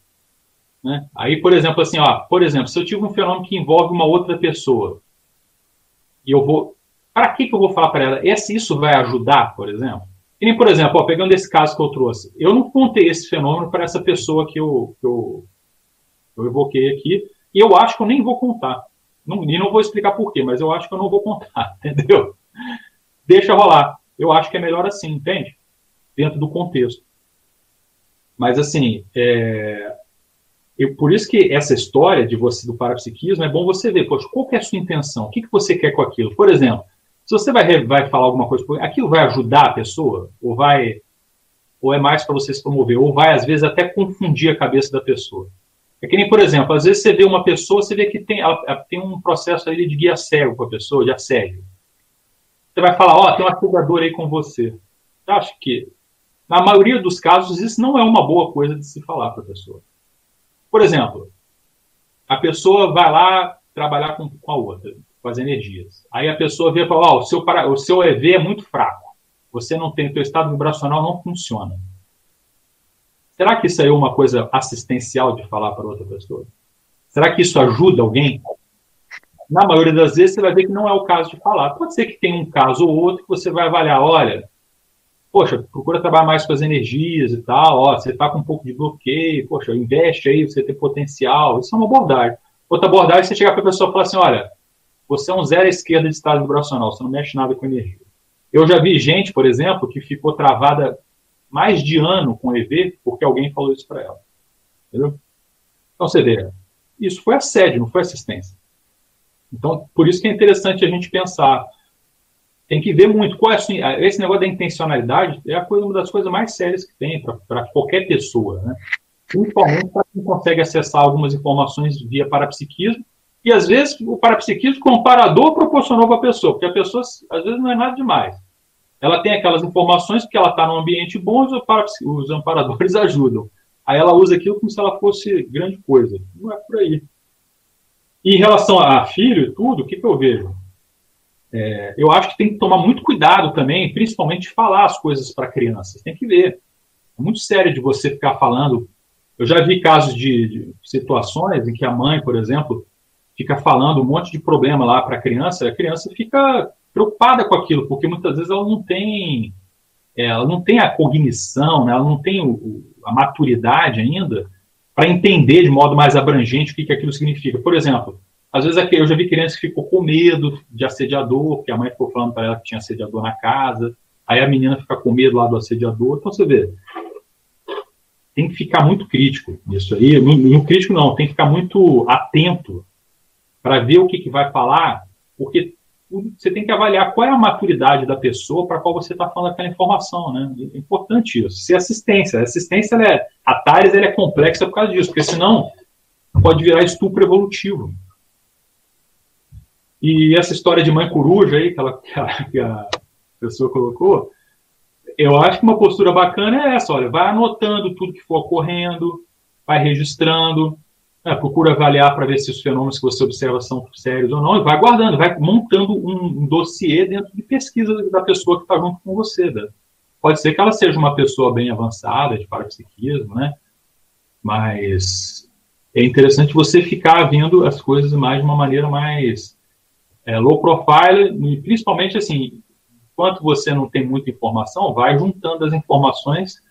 Speaker 1: Né? Aí, por exemplo, assim, ó, por exemplo, se eu tive um fenômeno que envolve uma outra pessoa, e eu vou. Para que, que eu vou falar para ela? Esse, isso vai ajudar, por exemplo? E nem, por exemplo, ó, pegando esse caso que eu trouxe, eu não contei esse fenômeno para essa pessoa que eu, que eu, eu evoquei aqui, e eu acho que eu nem vou contar. Não, e não vou explicar por quê, mas eu acho que eu não vou contar, entendeu? Deixa rolar. Eu acho que é melhor assim, entende? Dentro do contexto. Mas assim, é, eu, por isso que essa história de você do parapsiquismo é bom você ver, poxa, qual é a sua intenção? O que, que você quer com aquilo? Por exemplo, se você vai, vai falar alguma coisa, aquilo vai ajudar a pessoa? Ou vai ou é mais para você se promover? Ou vai, às vezes, até confundir a cabeça da pessoa? É que nem, por exemplo, às vezes você vê uma pessoa, você vê que tem, tem um processo aí de guia cego com a pessoa, de assédio. Você vai falar, ó, oh, tem um assedador aí com você. Eu acho que, na maioria dos casos, isso não é uma boa coisa de se falar para a pessoa. Por exemplo, a pessoa vai lá trabalhar com, com a outra com as energias. Aí a pessoa vê e fala, oh, o, seu para, o seu EV é muito fraco. Você não tem, o seu estado vibracional não funciona. Será que isso aí é uma coisa assistencial de falar para outra pessoa? Será que isso ajuda alguém? Na maioria das vezes você vai ver que não é o caso de falar. Pode ser que tenha um caso ou outro que você vai avaliar, olha, poxa, procura trabalhar mais com as energias e tal, ó, você está com um pouco de bloqueio, poxa, investe aí, você tem potencial. Isso é uma abordagem. Outra abordagem é você chegar para a pessoa e falar assim, olha, você é um zero à esquerda de estado vibracional, você não mexe nada com energia. Eu já vi gente, por exemplo, que ficou travada mais de ano com EV porque alguém falou isso para ela. Entendeu? Então você vê, isso foi assédio, não foi assistência. Então, por isso que é interessante a gente pensar. Tem que ver muito qual é assim, esse negócio da intencionalidade é coisa, uma das coisas mais sérias que tem para qualquer pessoa, né? Principalmente para quem consegue acessar algumas informações via parapsiquismo e às vezes o parapsiquismo comparador proporcionou para a pessoa, porque a pessoa às vezes não é nada demais. Ela tem aquelas informações porque ela está num ambiente bom, os amparadores ajudam. Aí ela usa aquilo como se ela fosse grande coisa. Não é por aí. E em relação a filho e tudo, o que, que eu vejo? É, eu acho que tem que tomar muito cuidado também, principalmente de falar as coisas para crianças. Tem que ver. É muito sério de você ficar falando. Eu já vi casos de, de situações em que a mãe, por exemplo, fica falando um monte de problema lá para a criança, a criança fica preocupada com aquilo, porque muitas vezes ela não tem, é, ela não tem a cognição, né, ela não tem o, a maturidade ainda para entender de modo mais abrangente o que, que aquilo significa. Por exemplo, às vezes eu já vi criança que ficou com medo de assediador, porque a mãe ficou falando para ela que tinha assediador na casa, aí a menina fica com medo lá do assediador. Então você vê, tem que ficar muito crítico nisso aí. No, crítico não, tem que ficar muito atento para ver o que, que vai falar, porque você tem que avaliar qual é a maturidade da pessoa para qual você está falando aquela informação, né? É importante isso. Se assistência, a assistência, ela é, a TARES ela é complexa por causa disso, porque senão pode virar estupro evolutivo. E essa história de mãe coruja aí, que, ela, que, a, que a pessoa colocou, eu acho que uma postura bacana é essa, olha, vai anotando tudo que for ocorrendo, vai registrando, né, procura avaliar para ver se os fenômenos que você observa são sérios ou não, e vai guardando, vai montando um, um dossiê dentro de pesquisa da pessoa que está junto com você. Né? Pode ser que ela seja uma pessoa bem avançada de parapsiquismo, né? Mas é interessante você ficar vendo as coisas mais de uma maneira mais é, low profile, e principalmente assim, enquanto você não tem muita informação, vai juntando as informações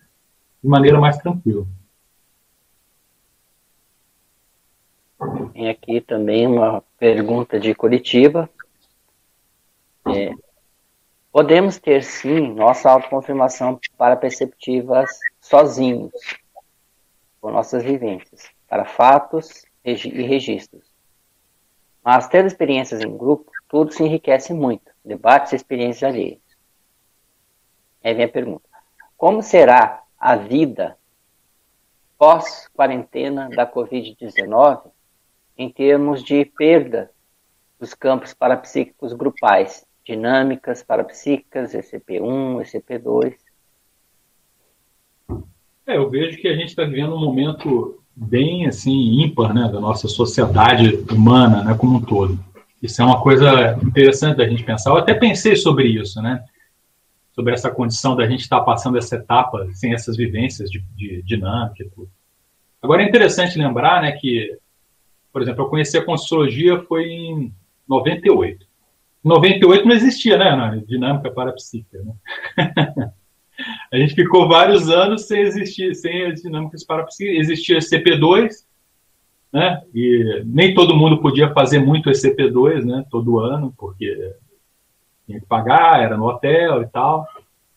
Speaker 1: de maneira mais tranquila.
Speaker 2: Tem aqui também uma pergunta de Curitiba. É, podemos ter sim nossa autoconfirmação para perceptivas sozinhos, com nossas vivências, para fatos e registros. Mas tendo experiências em grupo, tudo se enriquece muito, debates e experiências alheias. Aí vem a pergunta: como será a vida pós-quarentena da Covid-19 em termos de perda dos campos parapsíquicos grupais, dinâmicas parapsíquicas, ECP1, ECP2.
Speaker 1: É, eu vejo que a gente está vivendo um momento bem assim ímpar, né, da nossa sociedade humana, né, como um todo. Isso é uma coisa interessante da gente pensar. Eu até pensei sobre isso, né, sobre essa condição da gente estar tá passando essa etapa sem essas vivências de, de dinâmica e tudo. Agora é interessante lembrar, né, que por exemplo, eu conheci a Consciologia foi em 98. Em 98 não existia, né? Dinâmica parapsíquica, né? a gente ficou vários anos sem existir, sem as dinâmicas parapsíquicas. Existia CP2, né? E nem todo mundo podia fazer muito SCP-2, né? Todo ano, porque tinha que pagar, era no hotel e tal.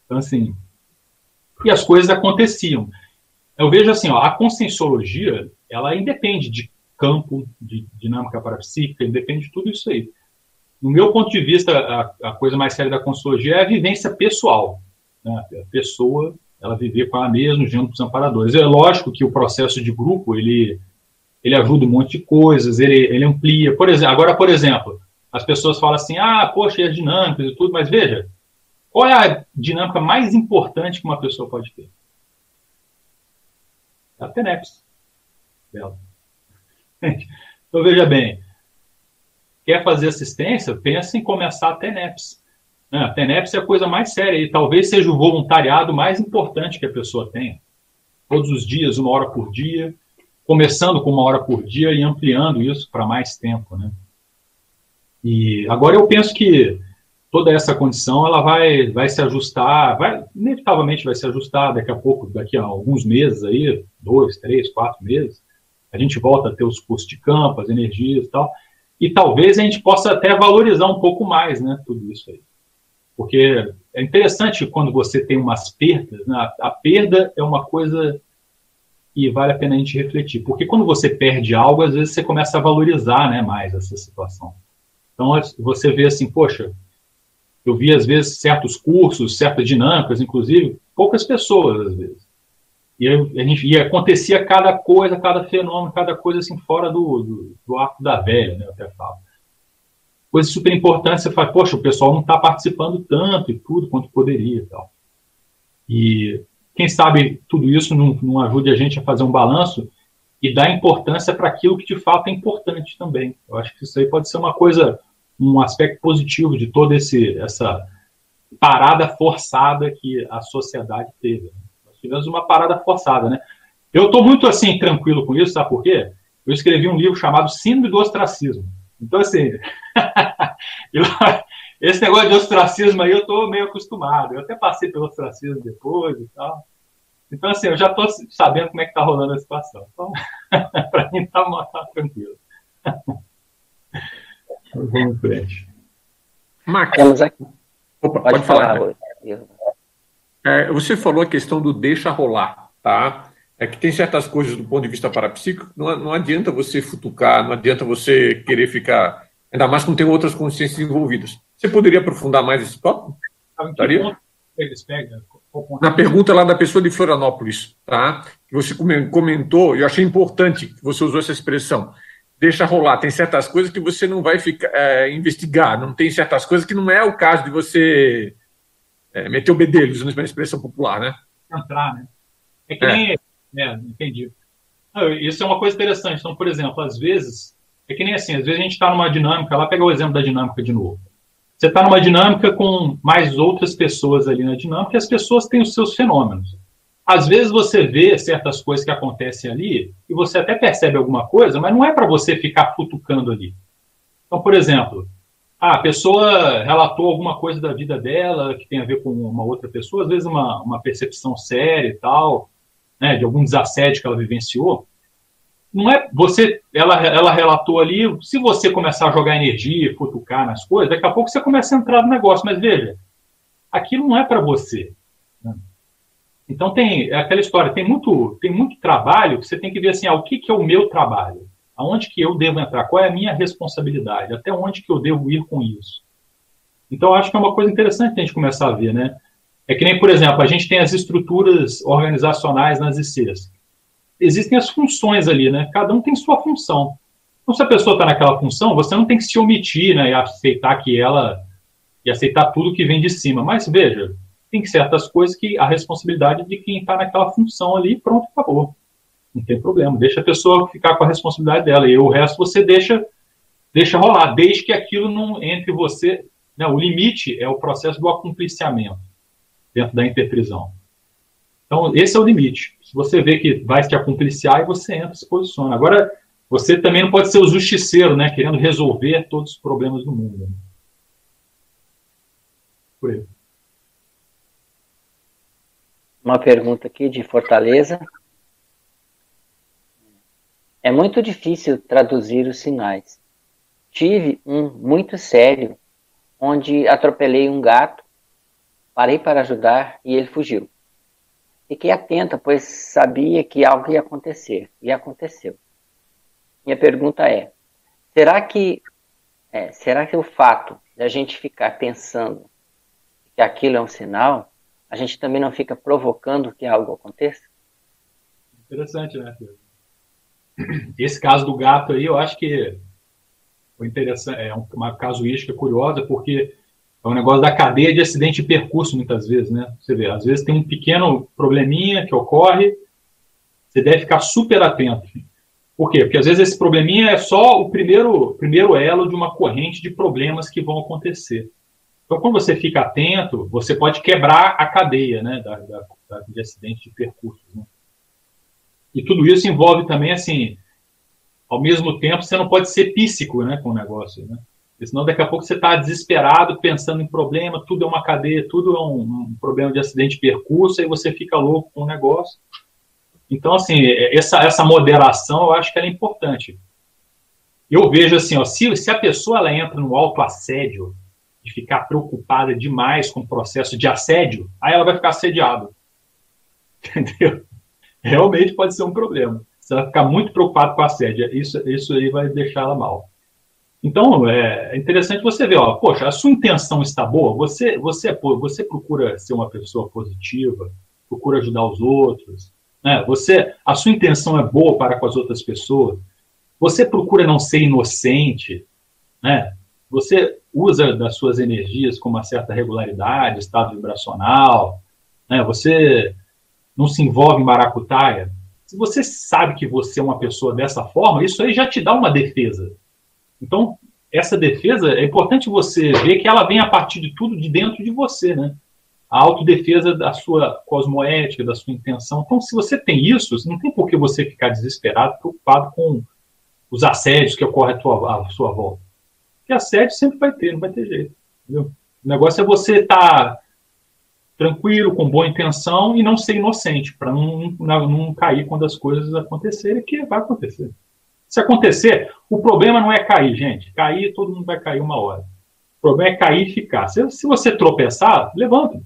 Speaker 1: Então, assim, e as coisas aconteciam. Eu vejo assim, ó, a conscienciologia, ela independe de campo de dinâmica parapsíquica, depende de tudo isso aí. No meu ponto de vista, a, a coisa mais séria da consciologia é a vivência pessoal. Né? A pessoa, ela viver com ela mesma junto com os amparadores. É lógico que o processo de grupo, ele, ele ajuda um monte de coisas, ele, ele amplia. Por exemplo, agora, por exemplo, as pessoas falam assim, ah, poxa, e as dinâmicas e tudo, mas veja, qual é a dinâmica mais importante que uma pessoa pode ter? A TENEPS dela. Então, veja bem, quer fazer assistência, pensa em começar a TENEPS. Né? A TENEPS é a coisa mais séria e talvez seja o voluntariado mais importante que a pessoa tenha. Todos os dias, uma hora por dia, começando com uma hora por dia e ampliando isso para mais tempo. Né? E agora eu penso que toda essa condição ela vai, vai se ajustar, vai, inevitavelmente vai se ajustar daqui a pouco, daqui a alguns meses aí, dois, três, quatro meses, a gente volta a ter os custos de campo, as energias e tal, e talvez a gente possa até valorizar um pouco mais, né, tudo isso aí. Porque é interessante quando você tem umas perdas, né, a, perda é uma coisa que vale a pena a gente refletir, porque quando você perde algo, às vezes você começa a valorizar, né, mais essa situação. Então você vê assim, poxa, eu vi às vezes certos cursos, certas dinâmicas, inclusive, poucas pessoas às vezes. E, a gente, e acontecia cada coisa, cada fenômeno, cada coisa assim fora do, do, do arco da velha, né? Eu até falo. Coisa super importante, você fala, poxa, o pessoal não está participando tanto e tudo quanto poderia e tal. E quem sabe tudo isso não, não ajude a gente a fazer um balanço e dar importância para aquilo que de fato é importante também. Eu acho que isso aí pode ser uma coisa, um aspecto positivo de toda esse, essa parada forçada que a sociedade teve. Né? tivemos uma parada forçada, né? Eu estou muito assim tranquilo com isso, sabe por quê? Eu escrevi um livro chamado Síndrome do Ostracismo. Então, assim, esse negócio de ostracismo aí eu estou meio acostumado. Eu até passei pelo ostracismo depois e tal. Então, assim, eu já estou sabendo como é que está rolando a situação. Então, para mim está tá tranquilo. Vamos em frente.
Speaker 3: Aqui. Opa, pode, pode falar. falar é, você falou a questão do deixa rolar, tá? É que tem certas coisas do ponto de vista parapsíquico, não, não adianta você futucar, não adianta você querer ficar, ainda mais quando tem outras consciências envolvidas. Você poderia aprofundar mais esse tópico? Daria? Eles pegam, na pergunta lá da pessoa de Florianópolis, tá? Que você comentou, eu achei importante que você usou essa expressão. Deixa rolar. Tem certas coisas que você não vai ficar, é, investigar. Não tem certas coisas que não é o caso de você é, meter o bedelho, usando uma expressão popular, né?
Speaker 1: Entrar, né? É que é. nem. É, entendi. Isso é uma coisa interessante. Então, por exemplo, às vezes, é que nem assim, às vezes a gente está numa dinâmica, lá pega o exemplo da dinâmica de novo. Você está numa dinâmica com mais outras pessoas ali na dinâmica e as pessoas têm os seus fenômenos. Às vezes você vê certas coisas que acontecem ali e você até percebe alguma coisa, mas não é para você ficar futucando ali. Então, por exemplo, a pessoa relatou alguma coisa da vida dela que tem a ver com uma outra pessoa, às vezes uma, uma percepção séria e tal, né, de algum desassédio que ela vivenciou não é você, ela, ela relatou ali, se você começar a jogar energia, futucar nas coisas, daqui a pouco você começa a entrar no negócio, mas veja, aquilo não é para você. Né? Então tem é aquela história, tem muito, tem muito trabalho que você tem que ver assim, ah, o que, que é o meu trabalho? Aonde que eu devo entrar? Qual é a minha responsabilidade? Até onde que eu devo ir com isso? Então acho que é uma coisa interessante a gente começar a ver, né? É que nem, por exemplo, a gente tem as estruturas organizacionais nas ICs existem as funções ali, né? Cada um tem sua função. Então, se a pessoa está naquela função, você não tem que se omitir, né? E aceitar que ela. e aceitar tudo que vem de cima. Mas veja, tem certas coisas que a responsabilidade de quem está naquela função ali, pronto, acabou. Não tem problema. Deixa a pessoa ficar com a responsabilidade dela. E o resto você deixa, deixa rolar, desde que aquilo não entre você. Né? O limite é o processo do acompliciamento dentro da interprisão. Então, esse é o limite. Se você vê que vai se acompliciar, e você entra, se posiciona. Agora, você também não pode ser o justiceiro, né? Querendo resolver todos os problemas do mundo. Né?
Speaker 2: Por aí. Uma pergunta aqui de Fortaleza. É muito difícil traduzir os sinais. Tive um muito sério, onde atropelei um gato, parei para ajudar e ele fugiu. Fiquei atenta, pois sabia que algo ia acontecer, e aconteceu. Minha pergunta é: será que é, será que o fato de a gente ficar pensando que aquilo é um sinal, a gente também não fica provocando que algo aconteça?
Speaker 1: Interessante, né? Esse caso do gato aí, eu acho que foi interessante, é uma casuística curiosa, porque é um negócio da cadeia de acidente de percurso, muitas vezes, né? Você vê, às vezes tem um pequeno probleminha que ocorre, você deve ficar super atento. Por quê? Porque às vezes esse probleminha é só o primeiro, primeiro elo de uma corrente de problemas que vão acontecer. Então, quando você fica atento, você pode quebrar a cadeia né, da, da, da de acidente de percurso. Né? E tudo isso envolve também, assim, ao mesmo tempo, você não pode ser píssico né, com o negócio. Né? Porque senão daqui a pouco você está desesperado, pensando em problema, tudo é uma cadeia, tudo é um, um, problema de acidente de percurso, e você fica louco com o negócio. Então, assim, essa, essa moderação eu acho que é importante. Eu vejo assim, ó, se, se a pessoa ela entra no autoassédio, de ficar preocupada demais com o processo de assédio, aí ela vai ficar assediada. Entendeu? Realmente pode ser um problema. Você vai ficar muito preocupado com assédio. Isso, isso aí vai deixar ela mal. Então, é interessante você ver, ó, poxa, a sua intenção está boa, você, você, você procura ser uma pessoa positiva, procura ajudar os outros, né? Você, a sua intenção é boa para com as outras pessoas, você procura não ser inocente, né? Você usa das suas energias com uma certa regularidade, estado vibracional, né? Você não se envolve em maracutaia. Se você sabe que você é uma pessoa dessa forma, isso aí já te dá uma defesa então, essa defesa, é importante você ver que ela vem a partir de tudo de dentro de você, né? A autodefesa da sua cosmoética, da sua intenção. Então, se você tem isso, não tem por que você ficar desesperado, preocupado com os assédios que ocorrem à, tua, à sua volta. Porque assédio sempre vai ter, não vai ter jeito. Entendeu? O negócio é você estar tá tranquilo, com boa intenção e não ser inocente, para não, não, não cair quando as coisas acontecerem, que vai acontecer. Se acontecer, o problema não é cair, gente. Cair, todo mundo vai cair uma hora. O problema é cair e ficar. Se, se você tropeçar, levanta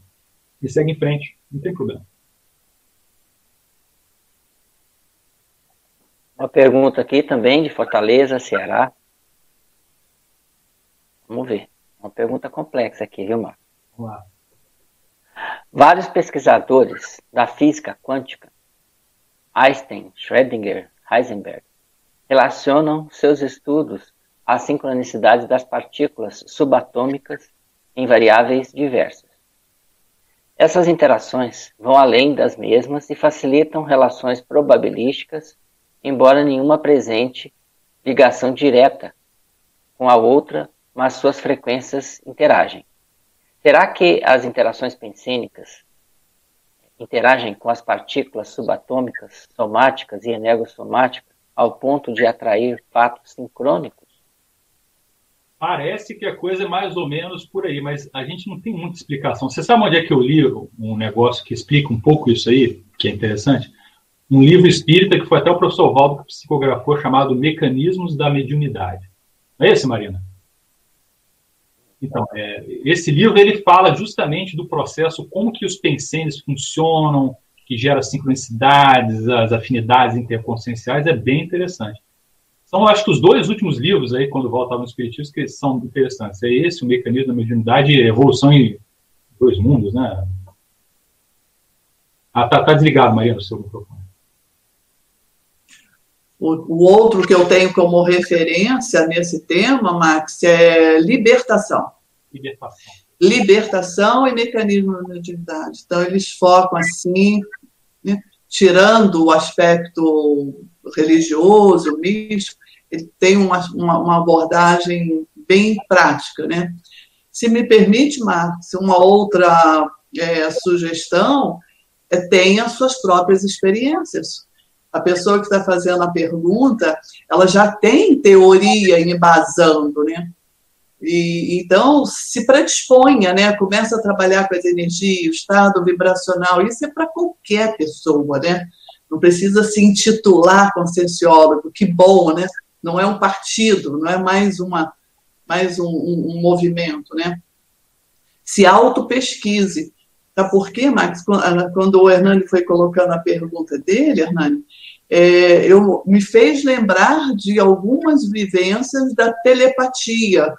Speaker 1: e segue em frente. Não tem problema.
Speaker 2: Uma pergunta aqui também de Fortaleza, Ceará. Vamos ver. Uma pergunta complexa aqui, viu, Marco? Vamos lá. Vários pesquisadores da física quântica, Einstein, Schrödinger, Heisenberg, relacionam seus estudos à sincronicidade das partículas subatômicas em variáveis diversas. Essas interações vão além das mesmas e facilitam relações probabilísticas, embora nenhuma apresente ligação direta com a outra, mas suas frequências interagem. Será que as interações pensênicas interagem com as partículas subatômicas, somáticas e energossomáticas ao ponto de atrair fatos sincrônicos?
Speaker 1: Parece que a coisa é mais ou menos por aí, mas a gente não tem muita explicação. Você sabe onde é que eu li um negócio que explica um pouco isso aí, que é interessante? Um livro espírita que foi até o professor Valdo que psicografou, chamado Mecanismos da Mediunidade. Não é esse, Marina? Então, é, esse livro ele fala justamente do processo, como que os pensenes funcionam, que gera sincronicidades, as afinidades interconscienciais, é bem interessante. São, acho que, os dois últimos livros aí, quando voltava no Espiritismo, que são interessantes. É esse, o Mecanismo da Mediunidade e Evolução em Dois Mundos, né? Ah, tá, tá desligado, Maria, no seu microfone.
Speaker 4: O, o outro que eu tenho como referência nesse tema, Max, é libertação.
Speaker 1: Libertação.
Speaker 4: Libertação e mecanismo da mediunidade. Então, eles focam assim, né, tirando o aspecto religioso, místico, ele tem uma, uma, uma, abordagem bem prática. Né? Se me permite, Marcos, uma outra é, sugestão é tenha suas próprias experiências. A pessoa que está fazendo a pergunta, ela já tem teoria embasando, né? E, então, se predisponha, né? Começa a trabalhar com as energias, o estado vibracional. Isso é para qualquer pessoa, né? Não precisa se intitular conscienciólogo. Que bom, né? Não é um partido, não é mais uma mais um, um, um movimento, né? Se auto-pesquise. Tá por quê, Max? Quando o Hernani foi colocando a pergunta dele, Hernani, é, eu, me fez lembrar de algumas vivências da telepatia,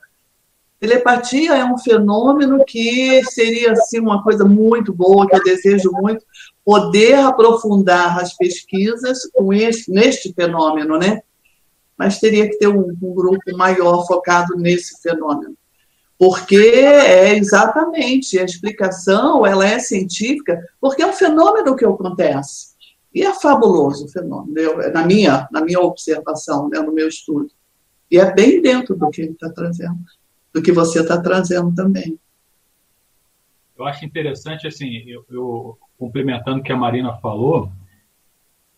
Speaker 4: Telepatia é um fenômeno que seria assim uma coisa muito boa, que eu desejo muito poder aprofundar as pesquisas com este, neste fenômeno, né? Mas teria que ter um, um grupo maior focado nesse fenômeno. Porque é exatamente, a explicação ela é científica, porque é um fenômeno que acontece. E é fabuloso o fenômeno, eu, na, minha, na minha observação, né, no meu estudo. E é bem dentro do que ele está trazendo do que você está trazendo também.
Speaker 1: Eu acho interessante, assim, eu, eu complementando o que a Marina falou,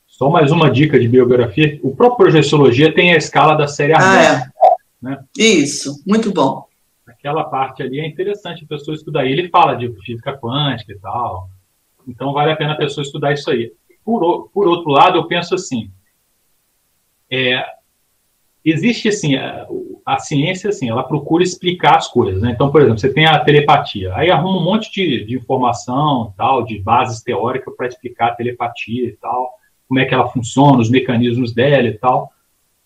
Speaker 1: só mais uma dica de biografia. O próprio Projeciologia tem a escala da série
Speaker 4: Ah, é. Né? Isso, muito bom.
Speaker 1: Aquela parte ali é interessante a pessoa estudar. Ele fala de física quântica e tal. Então vale a pena a pessoa estudar isso aí. Por, por outro lado, eu penso assim, é, existe assim a, a, ciência assim ela procura explicar as coisas né? então por exemplo você tem a telepatia. Aí arruma um monte de, de informação tal de bases teóricas para explicar a telepatia e tal como é que ela funciona os mecanismos dela e tal.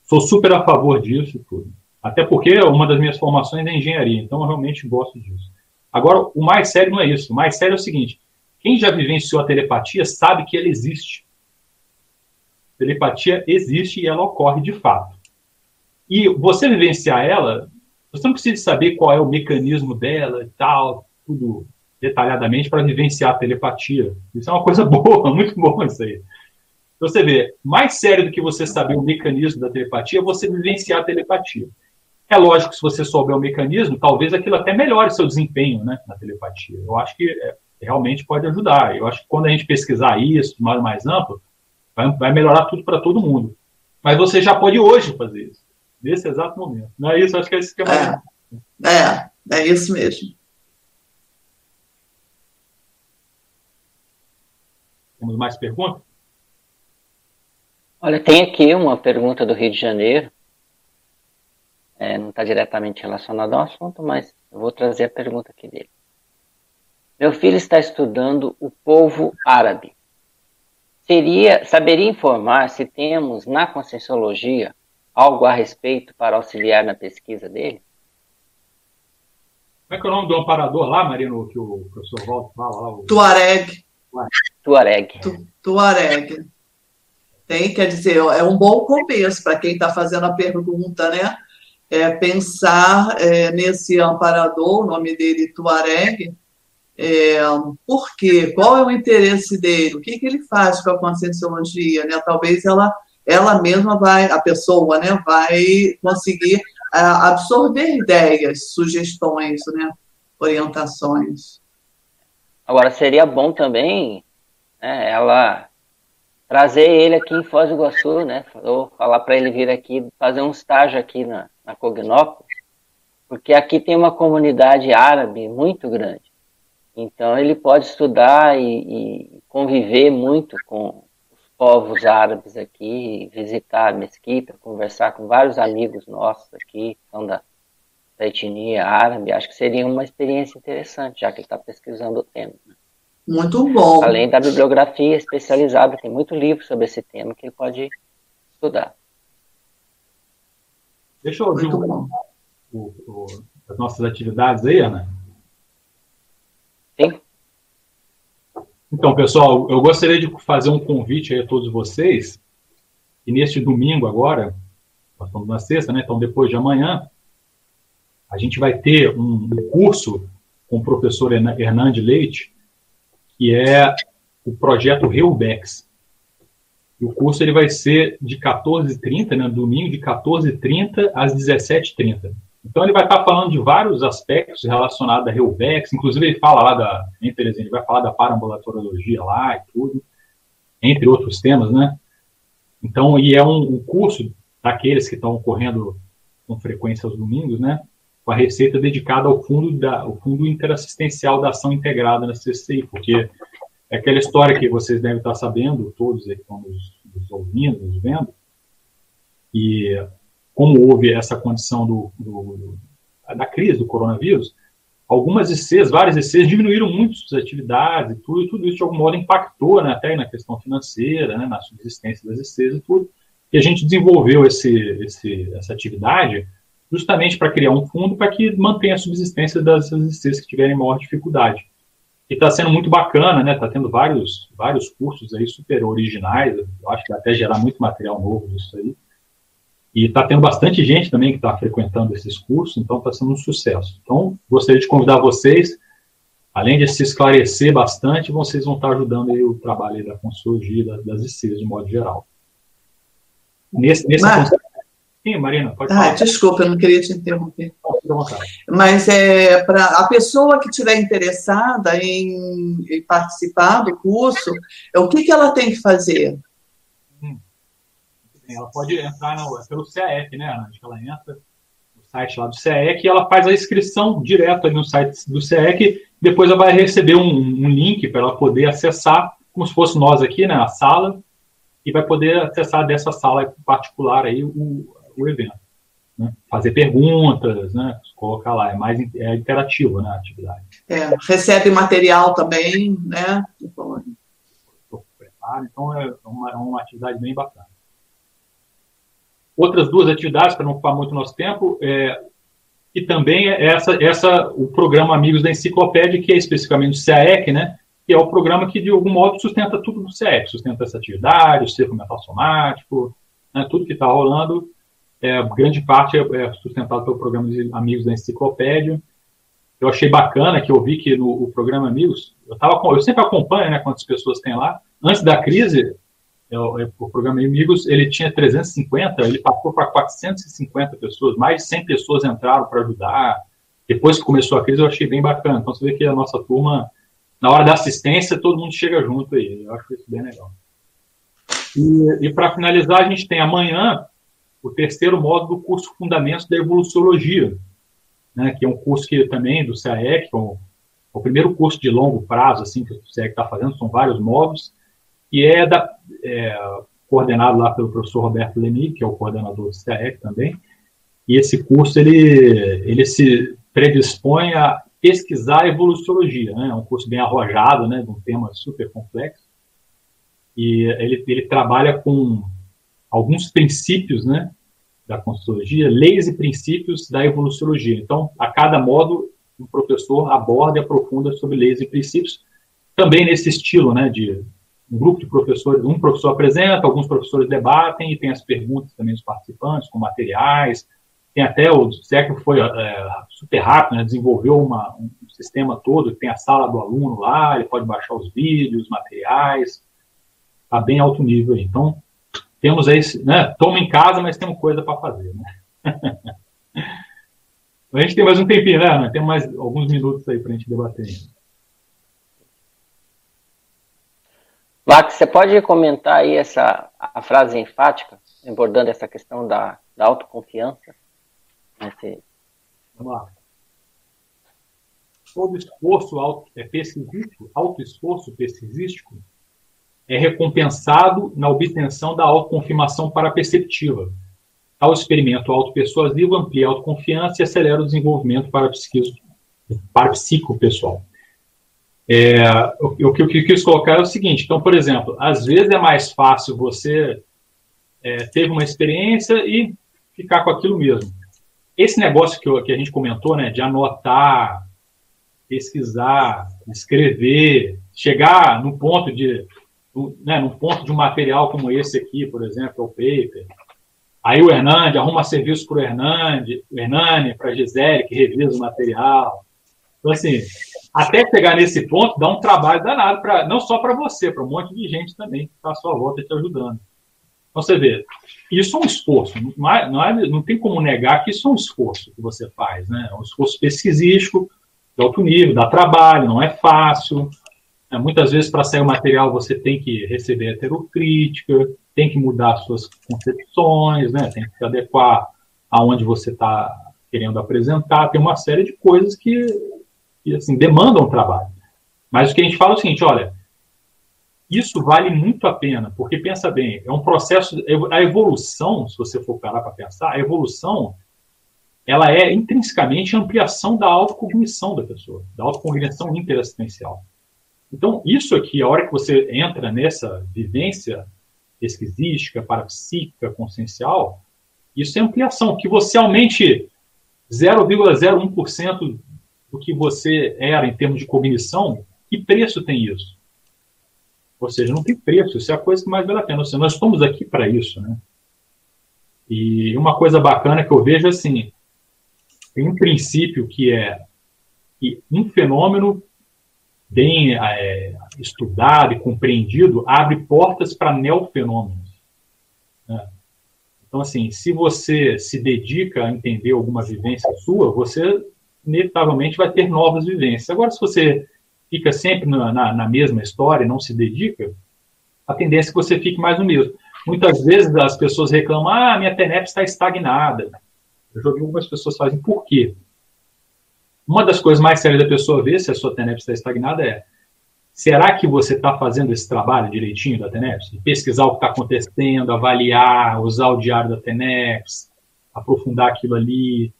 Speaker 1: Sou super a favor disso tudo. Até porque uma das minhas formações é engenharia então eu realmente gosto disso. Agora o mais sério não é isso. O mais sério é o seguinte quem já vivenciou a telepatia sabe que ela existe. Telepatia existe e ela ocorre de fato e você vivenciar ela, você não precisa saber qual é o mecanismo dela e tal, tudo detalhadamente para vivenciar a telepatia. Isso é uma coisa boa, muito boa isso aí. Você vê, mais sério do que você saber o mecanismo da telepatia você vivenciar a telepatia. É lógico que se você souber o mecanismo, talvez aquilo até melhore seu desempenho né, na telepatia. Eu acho que é, realmente pode ajudar. Eu acho que quando a gente pesquisar isso de modo mais amplo, vai, vai melhorar tudo para todo mundo. Mas você já pode hoje fazer isso nesse exato momento. Não é isso? Acho que é isso que
Speaker 4: é É, é isso mesmo.
Speaker 1: Temos mais perguntas?
Speaker 2: Olha, tem aqui uma pergunta do Rio de Janeiro. É, não está diretamente relacionada ao assunto, mas eu vou trazer a pergunta aqui dele. Meu filho está estudando o povo árabe. Seria, saberia informar se temos na Conscienciologia algo a respeito para auxiliar na pesquisa dele?
Speaker 1: Como é que é o nome do amparador lá, Marino, que o professor Walter fala lá? O...
Speaker 4: Tuareg.
Speaker 2: Tuareg.
Speaker 4: Tu, tuareg. Tem, quer dizer, é um bom começo para quem está fazendo a pergunta, né? É pensar é, nesse amparador, o nome dele Tuareg, é, por quê? Qual é o interesse dele? O que, que ele faz com a conscienciologia? Né? Talvez ela, ela mesma vai, a pessoa, né, vai conseguir absorver ideias, sugestões, né, orientações.
Speaker 2: Agora, seria bom também né, ela trazer ele aqui em Foz do Iguaçu, né? Ou falar para ele vir aqui fazer um estágio aqui na, na Cognópolis, porque aqui tem uma comunidade árabe muito grande. Então ele pode estudar e, e conviver muito com povos árabes aqui, visitar a mesquita, conversar com vários amigos nossos aqui, que são da, da etnia árabe. Acho que seria uma experiência interessante, já que ele está pesquisando o tema. Né?
Speaker 4: Muito bom.
Speaker 2: Além da bibliografia especializada, tem muito livro sobre esse tema que ele pode estudar.
Speaker 1: Deixa eu ouvir o, o, o, as nossas atividades aí, Ana.
Speaker 2: Sim.
Speaker 1: Então, pessoal, eu gostaria de fazer um convite a todos vocês, e neste domingo agora, nós estamos na sexta, né? Então, depois de amanhã, a gente vai ter um curso com o professor Hernande Leite, que é o projeto Reubex. O curso ele vai ser de 14h30, né, domingo, de 14h30 às 17h30. Então ele vai estar falando de vários aspectos relacionados a Reubex, inclusive ele fala lá da, entre ele vai falar da parambulatoriologia lá e tudo, entre outros temas, né? Então, e é um, um curso daqueles que estão ocorrendo com frequência aos domingos, né? com a receita dedicada ao fundo, da, ao fundo interassistencial da ação integrada na CCI, porque é aquela história que vocês devem estar sabendo, todos que estão nos, nos ouvindo, nos vendo, e como houve essa condição do, do, da crise do coronavírus, algumas ICs, várias ICs diminuíram muito suas atividades e tudo, e tudo isso de algum modo impactou né, até na questão financeira, né, na subsistência das ICs e tudo, e a gente desenvolveu esse, esse, essa atividade justamente para criar um fundo para que mantenha a subsistência das ICs que tiverem maior dificuldade. E está sendo muito bacana, né? Está tendo vários, vários cursos aí super originais. Eu acho que vai até gerar muito material novo disso aí. E está tendo bastante gente também que está frequentando esses cursos, então está sendo um sucesso. Então, gostaria de convidar vocês, além de se esclarecer bastante, vocês vão estar ajudando aí o trabalho da consultoria das ICs de modo geral. Nesse, nesse Mas... Sim, Marina, pode falar. Ah,
Speaker 4: desculpa, eu não queria te interromper. Mas é para a pessoa que estiver interessada em, em, participar do curso, é o que, que ela tem que fazer?
Speaker 1: Ela pode entrar no, é pelo CEEC, né, Ana? Ela entra no site lá do CEEC e ela faz a inscrição direto ali no site do CEEC, depois ela vai receber um, um link para ela poder acessar, como se fosse nós aqui, né, a sala, e vai poder acessar dessa sala particular aí o, o evento. Né? Fazer perguntas, né? colocar lá, é mais é interativo né, a atividade.
Speaker 4: É, recebe material também, né?
Speaker 1: Então é uma, é uma atividade bem bacana. Outras duas atividades, para não ocupar muito nosso tempo, é, e também é essa, essa, o programa Amigos da Enciclopédia, que é especificamente o CAEC, né? que é o programa que, de algum modo, sustenta tudo do CAEC, sustenta essa atividade, o cerco mental somático, né, tudo que está rolando é, grande parte é, é sustentado pelo programa de Amigos da Enciclopédia. Eu achei bacana que eu vi que no programa Amigos, eu, tava, eu sempre acompanho né, quantas pessoas tem lá. Antes da crise, o programa Amigos ele tinha 350, ele passou para 450 pessoas, mais de 100 pessoas entraram para ajudar. Depois que começou a crise, eu achei bem bacana. Então você vê que a nossa turma, na hora da assistência, todo mundo chega junto aí. Eu acho isso bem legal. E, e para finalizar, a gente tem amanhã o terceiro módulo do curso Fundamentos da Evoluciologia, né, que é um curso que também do CAEC, é o, o primeiro curso de longo prazo assim que o CAEC está fazendo, são vários módulos, que é, da, é, coordenado lá pelo professor Roberto Lemi, que é o coordenador do CAEC também, e esse curso ele, ele se predispõe a pesquisar a evoluciologia, né? é um curso bem arrojado, né, de um tema super complexo, e ele, ele trabalha com alguns princípios né, da Constituiologia, leis e princípios da evoluciologia. Então, a cada módulo, um professor aborda e aprofunda sobre leis e princípios, também nesse estilo, né, de um grupo de professores, um professor apresenta, alguns professores debatem e tem as perguntas também dos participantes, com materiais, tem até o século foi é, super rápido, né, desenvolveu uma, um sistema todo, tem a sala do aluno lá, ele pode baixar os vídeos, os materiais, está bem alto nível. Então, temos aí, né, toma em casa, mas temos coisa para fazer, né? a gente tem mais um tempinho, né? Temos mais alguns minutos aí para a gente debater.
Speaker 2: Você pode comentar aí essa a frase enfática, abordando essa questão da, da autoconfiança? Nesse...
Speaker 1: Vamos lá. Todo esforço auto, é pesquisístico, autoesforço pesquisístico, é recompensado na obtenção da autoconfirmação paraperceptiva. Tal experimento autopersuasivo amplia a autoconfiança e acelera o desenvolvimento para psico pessoal. É, o, o, que eu quis colocar é o seguinte: então, por exemplo, às vezes é mais fácil você é, teve uma experiência e ficar com aquilo mesmo. Esse negócio que, eu, que a gente comentou, né, de anotar, pesquisar, escrever, chegar no ponto de, né, ponto de um material como esse aqui, por exemplo, o paper. Aí o Hernande arruma serviço para o Hernande, o Hernani, para a Gisele, que revisa o material. Então, assim, até chegar nesse ponto, dá um trabalho danado, pra, não só para você, para um monte de gente também que está à sua volta te ajudando. Então, você vê, isso é um esforço, não, é, não, é, não tem como negar que isso é um esforço que você faz, né? É um esforço pesquisístico, de alto nível, dá trabalho, não é fácil. É, muitas vezes, para sair o material, você tem que receber heterocrítica, tem que mudar suas concepções, né? tem que se adequar aonde você está querendo apresentar, tem uma série de coisas que assim, demandam trabalho. Mas o que a gente fala é o seguinte, olha, isso vale muito a pena, porque pensa bem, é um processo, a evolução, se você for parar para pensar, a evolução, ela é intrinsecamente ampliação da autocognição da pessoa, da autocognição interassistencial. Então, isso aqui, a hora que você entra nessa vivência pesquisística, parapsíquica, consciencial, isso é ampliação, que você aumente 0,01% do que você era em termos de cognição, que preço tem isso? Ou seja, não tem preço, isso é a coisa que mais vale a pena. Seja, nós estamos aqui para isso, né? E uma coisa bacana que eu vejo assim, tem um princípio que é que um fenômeno bem é, estudado e compreendido abre portas para neofenômenos. Né? Então, assim, se você se dedica a entender alguma vivência sua, você inevitavelmente vai ter novas vivências. Agora, se você fica sempre na, na, na mesma história não se dedica, a tendência é que você fique mais no mesmo. Muitas vezes as pessoas reclamam, ah, minha TENEP está estagnada. Eu já ouvi algumas pessoas fazem, por quê? Uma das coisas mais sérias da pessoa ver se a sua TENEP está estagnada é, será que você está fazendo esse trabalho direitinho da TENEPS? Pesquisar o que está acontecendo, avaliar, usar o diário da TENEPS, aprofundar aquilo ali,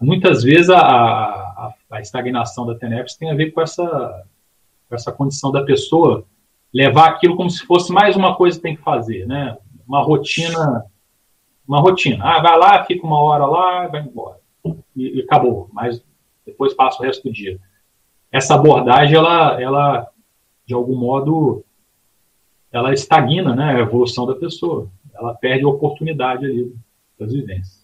Speaker 1: Muitas vezes a, a, a estagnação da TENEPS tem a ver com essa, com essa condição da pessoa levar aquilo como se fosse mais uma coisa que tem que fazer, né? Uma rotina, uma rotina. Ah, vai lá, fica uma hora lá, vai embora. E, e acabou. Mas depois passa o resto do dia. Essa abordagem, ela, ela de algum modo, ela estagna né, a evolução da pessoa. Ela perde a oportunidade ali das vivências.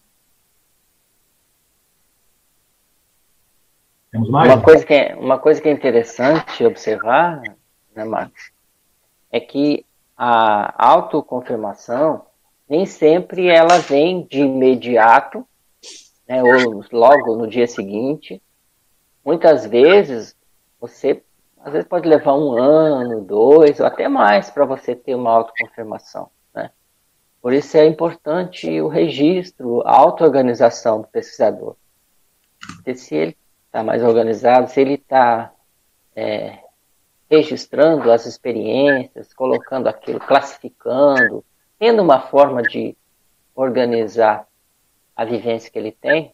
Speaker 2: Temos mais? Uma coisa que é, uma coisa que é interessante observar, né, Max, é que a autoconfirmação nem sempre ela vem de imediato, né, ou logo no dia seguinte. Muitas vezes você às vezes pode levar um ano, dois, ou até mais para você ter uma autoconfirmação. Né? Por isso é importante o registro, a auto-organização do pesquisador. Porque se ele está mais organizado, se ele está é, registrando as experiências, colocando aquilo, classificando, tendo uma forma de organizar a vivência que ele tem,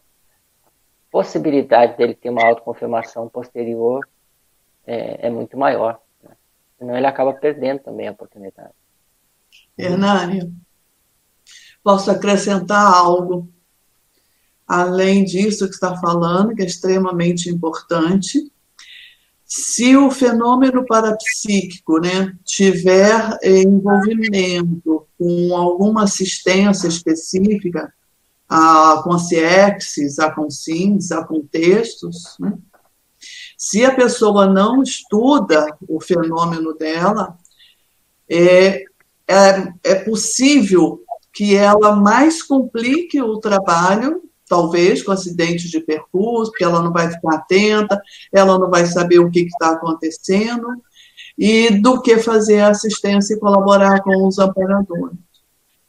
Speaker 2: a possibilidade dele ter uma autoconfirmação posterior é, é muito maior. Né? Senão ele acaba perdendo também a oportunidade.
Speaker 4: Hernani, posso acrescentar algo? Além disso que está falando, que é extremamente importante, se o fenômeno parapsíquico né, tiver envolvimento com alguma assistência específica, a, com a CIEXs, a com SINs, a com textos, né, se a pessoa não estuda o fenômeno dela, é, é, é possível que ela mais complique o trabalho talvez com acidentes de percurso, porque ela não vai ficar atenta, ela não vai saber o que está acontecendo, e do que fazer assistência e colaborar com os amparadores.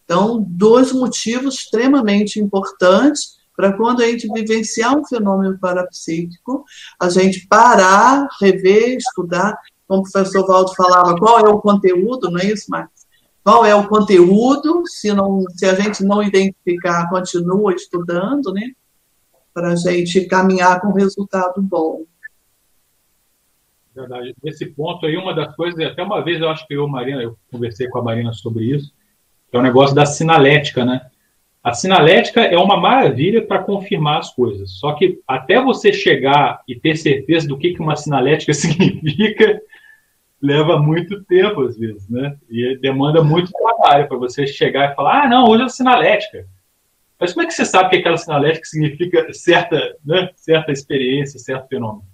Speaker 4: Então, dois motivos extremamente importantes para quando a gente vivenciar um fenômeno parapsíquico, a gente parar, rever, estudar, como o professor Valdo falava, qual é o conteúdo, não é isso, Marcos? Qual é o conteúdo, se, não, se a gente não identificar, continua estudando, né? Para a gente caminhar com resultado bom.
Speaker 1: Verdade. Nesse ponto aí, uma das coisas, até uma vez eu acho que eu, Marina, eu conversei com a Marina sobre isso, que é o negócio da sinalética, né? A sinalética é uma maravilha para confirmar as coisas. Só que até você chegar e ter certeza do que, que uma sinalética significa, leva muito tempo, às vezes, né? E demanda muito trabalho para você chegar e falar, ah, não, hoje é sinalética. Mas como é que você sabe que aquela sinalética significa certa, né, certa experiência, certo fenômeno?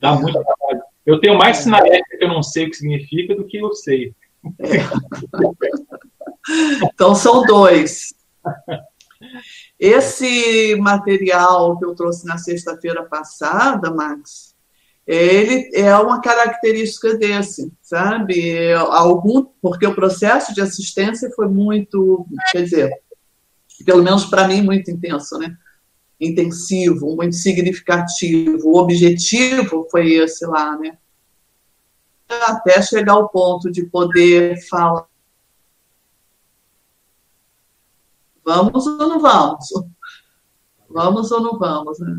Speaker 1: Dá muito trabalho. Eu tenho mais sinalética que eu não sei o que significa do que eu sei.
Speaker 4: Então são dois. Esse material que eu trouxe na sexta-feira passada, Max, ele é uma característica desse, sabe? Algum, porque o processo de assistência foi muito, quer dizer, pelo menos para mim, muito intenso, né? Intensivo, muito significativo. O objetivo foi esse lá, né? Até chegar ao ponto de poder falar. Vamos ou não vamos? Vamos ou não vamos, né?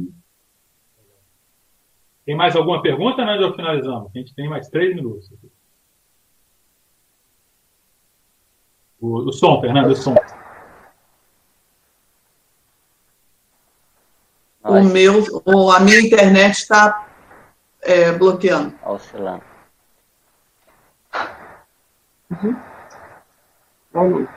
Speaker 1: Tem mais alguma pergunta, né? Já finalizamos. A gente tem mais três minutos. O, o som, Fernando, o som.
Speaker 4: O meu, o, a minha internet está é, bloqueando.
Speaker 2: Oscilando.
Speaker 6: Uhum. Vai, mãe.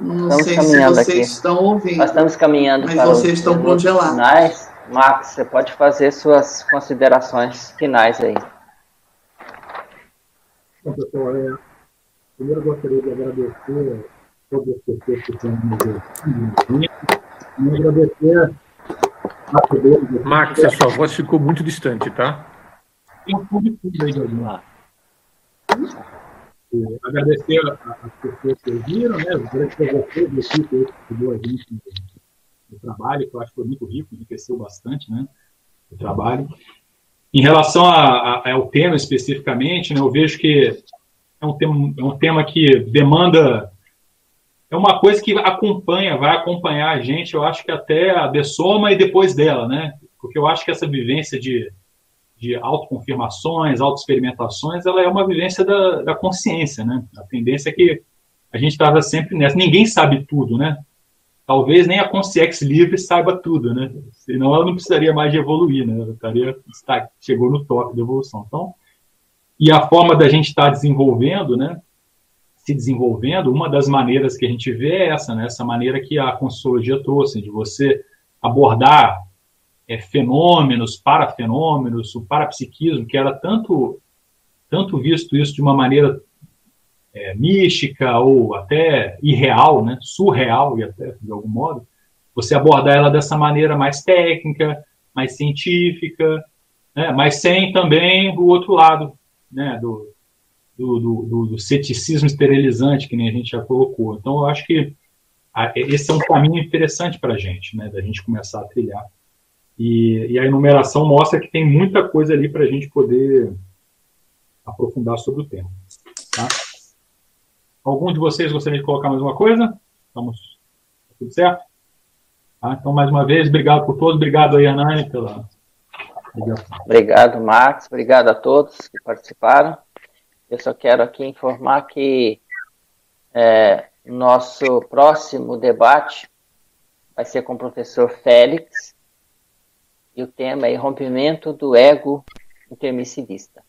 Speaker 4: Não estamos sei caminhando se vocês aqui. estão ouvindo.
Speaker 2: Nós estamos caminhando
Speaker 4: mas para vocês estão congelados.
Speaker 2: Finais. Max, você pode fazer suas considerações finais aí.
Speaker 1: Bom, pessoal, é, primeiro eu gostaria de agradecer a todas as pessoas que estão nos e agradecer a todos.
Speaker 3: Max, a sua voz ficou muito distante, tá?
Speaker 1: Tem um público aí de agradecer as pessoas que ouviram, né? Agradecer a vocês, a equipe que ajudou a gente no, trabalho, que eu acho que foi muito rico, enriqueceu bastante, né? O trabalho. Em relação a, a, ao tema especificamente, né, eu vejo que é um, tema, é um tema que demanda. É uma coisa que acompanha, vai acompanhar a gente, eu acho que até a Bessoma e depois dela, né? Porque eu acho que essa vivência de de autoconfirmações, autoexperimentações, ela é uma vivência da, da consciência, né? A tendência é que a gente estava sempre nessa. Ninguém sabe tudo, né? Talvez nem a consciência livre saiba tudo, né? Senão ela não precisaria mais de evoluir, né? Ela estaria, está, chegou no toque da evolução. Então, e a forma da gente estar desenvolvendo, né? Se desenvolvendo, uma das maneiras que a gente vê é essa, né? Essa maneira que a Consciologia trouxe, de você abordar é, fenômenos, parafenômenos, o parapsiquismo, que era tanto, tanto visto isso de uma maneira é, mística ou até irreal, né, surreal e até de algum modo, você abordar ela dessa maneira mais técnica, mais científica, né, mas sem também o outro lado, né, do, do, do, do, ceticismo esterilizante, que nem a gente já colocou. Então, eu acho que esse é um caminho interessante para a gente, né, da gente começar a trilhar. E, e a enumeração mostra que tem muita coisa ali para a gente poder aprofundar sobre o tema. Tá? Algum de vocês gostaria de colocar mais uma coisa? Estamos tudo certo? Tá? Então, mais uma vez, obrigado por todos. Obrigado aí, Anani, pela
Speaker 2: ligação. Obrigado, Max. Obrigado a todos que participaram. Eu só quero aqui informar que é, nosso próximo debate vai ser com o professor Félix e o tema é rompimento do ego intermissivista.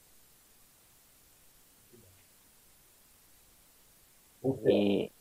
Speaker 2: E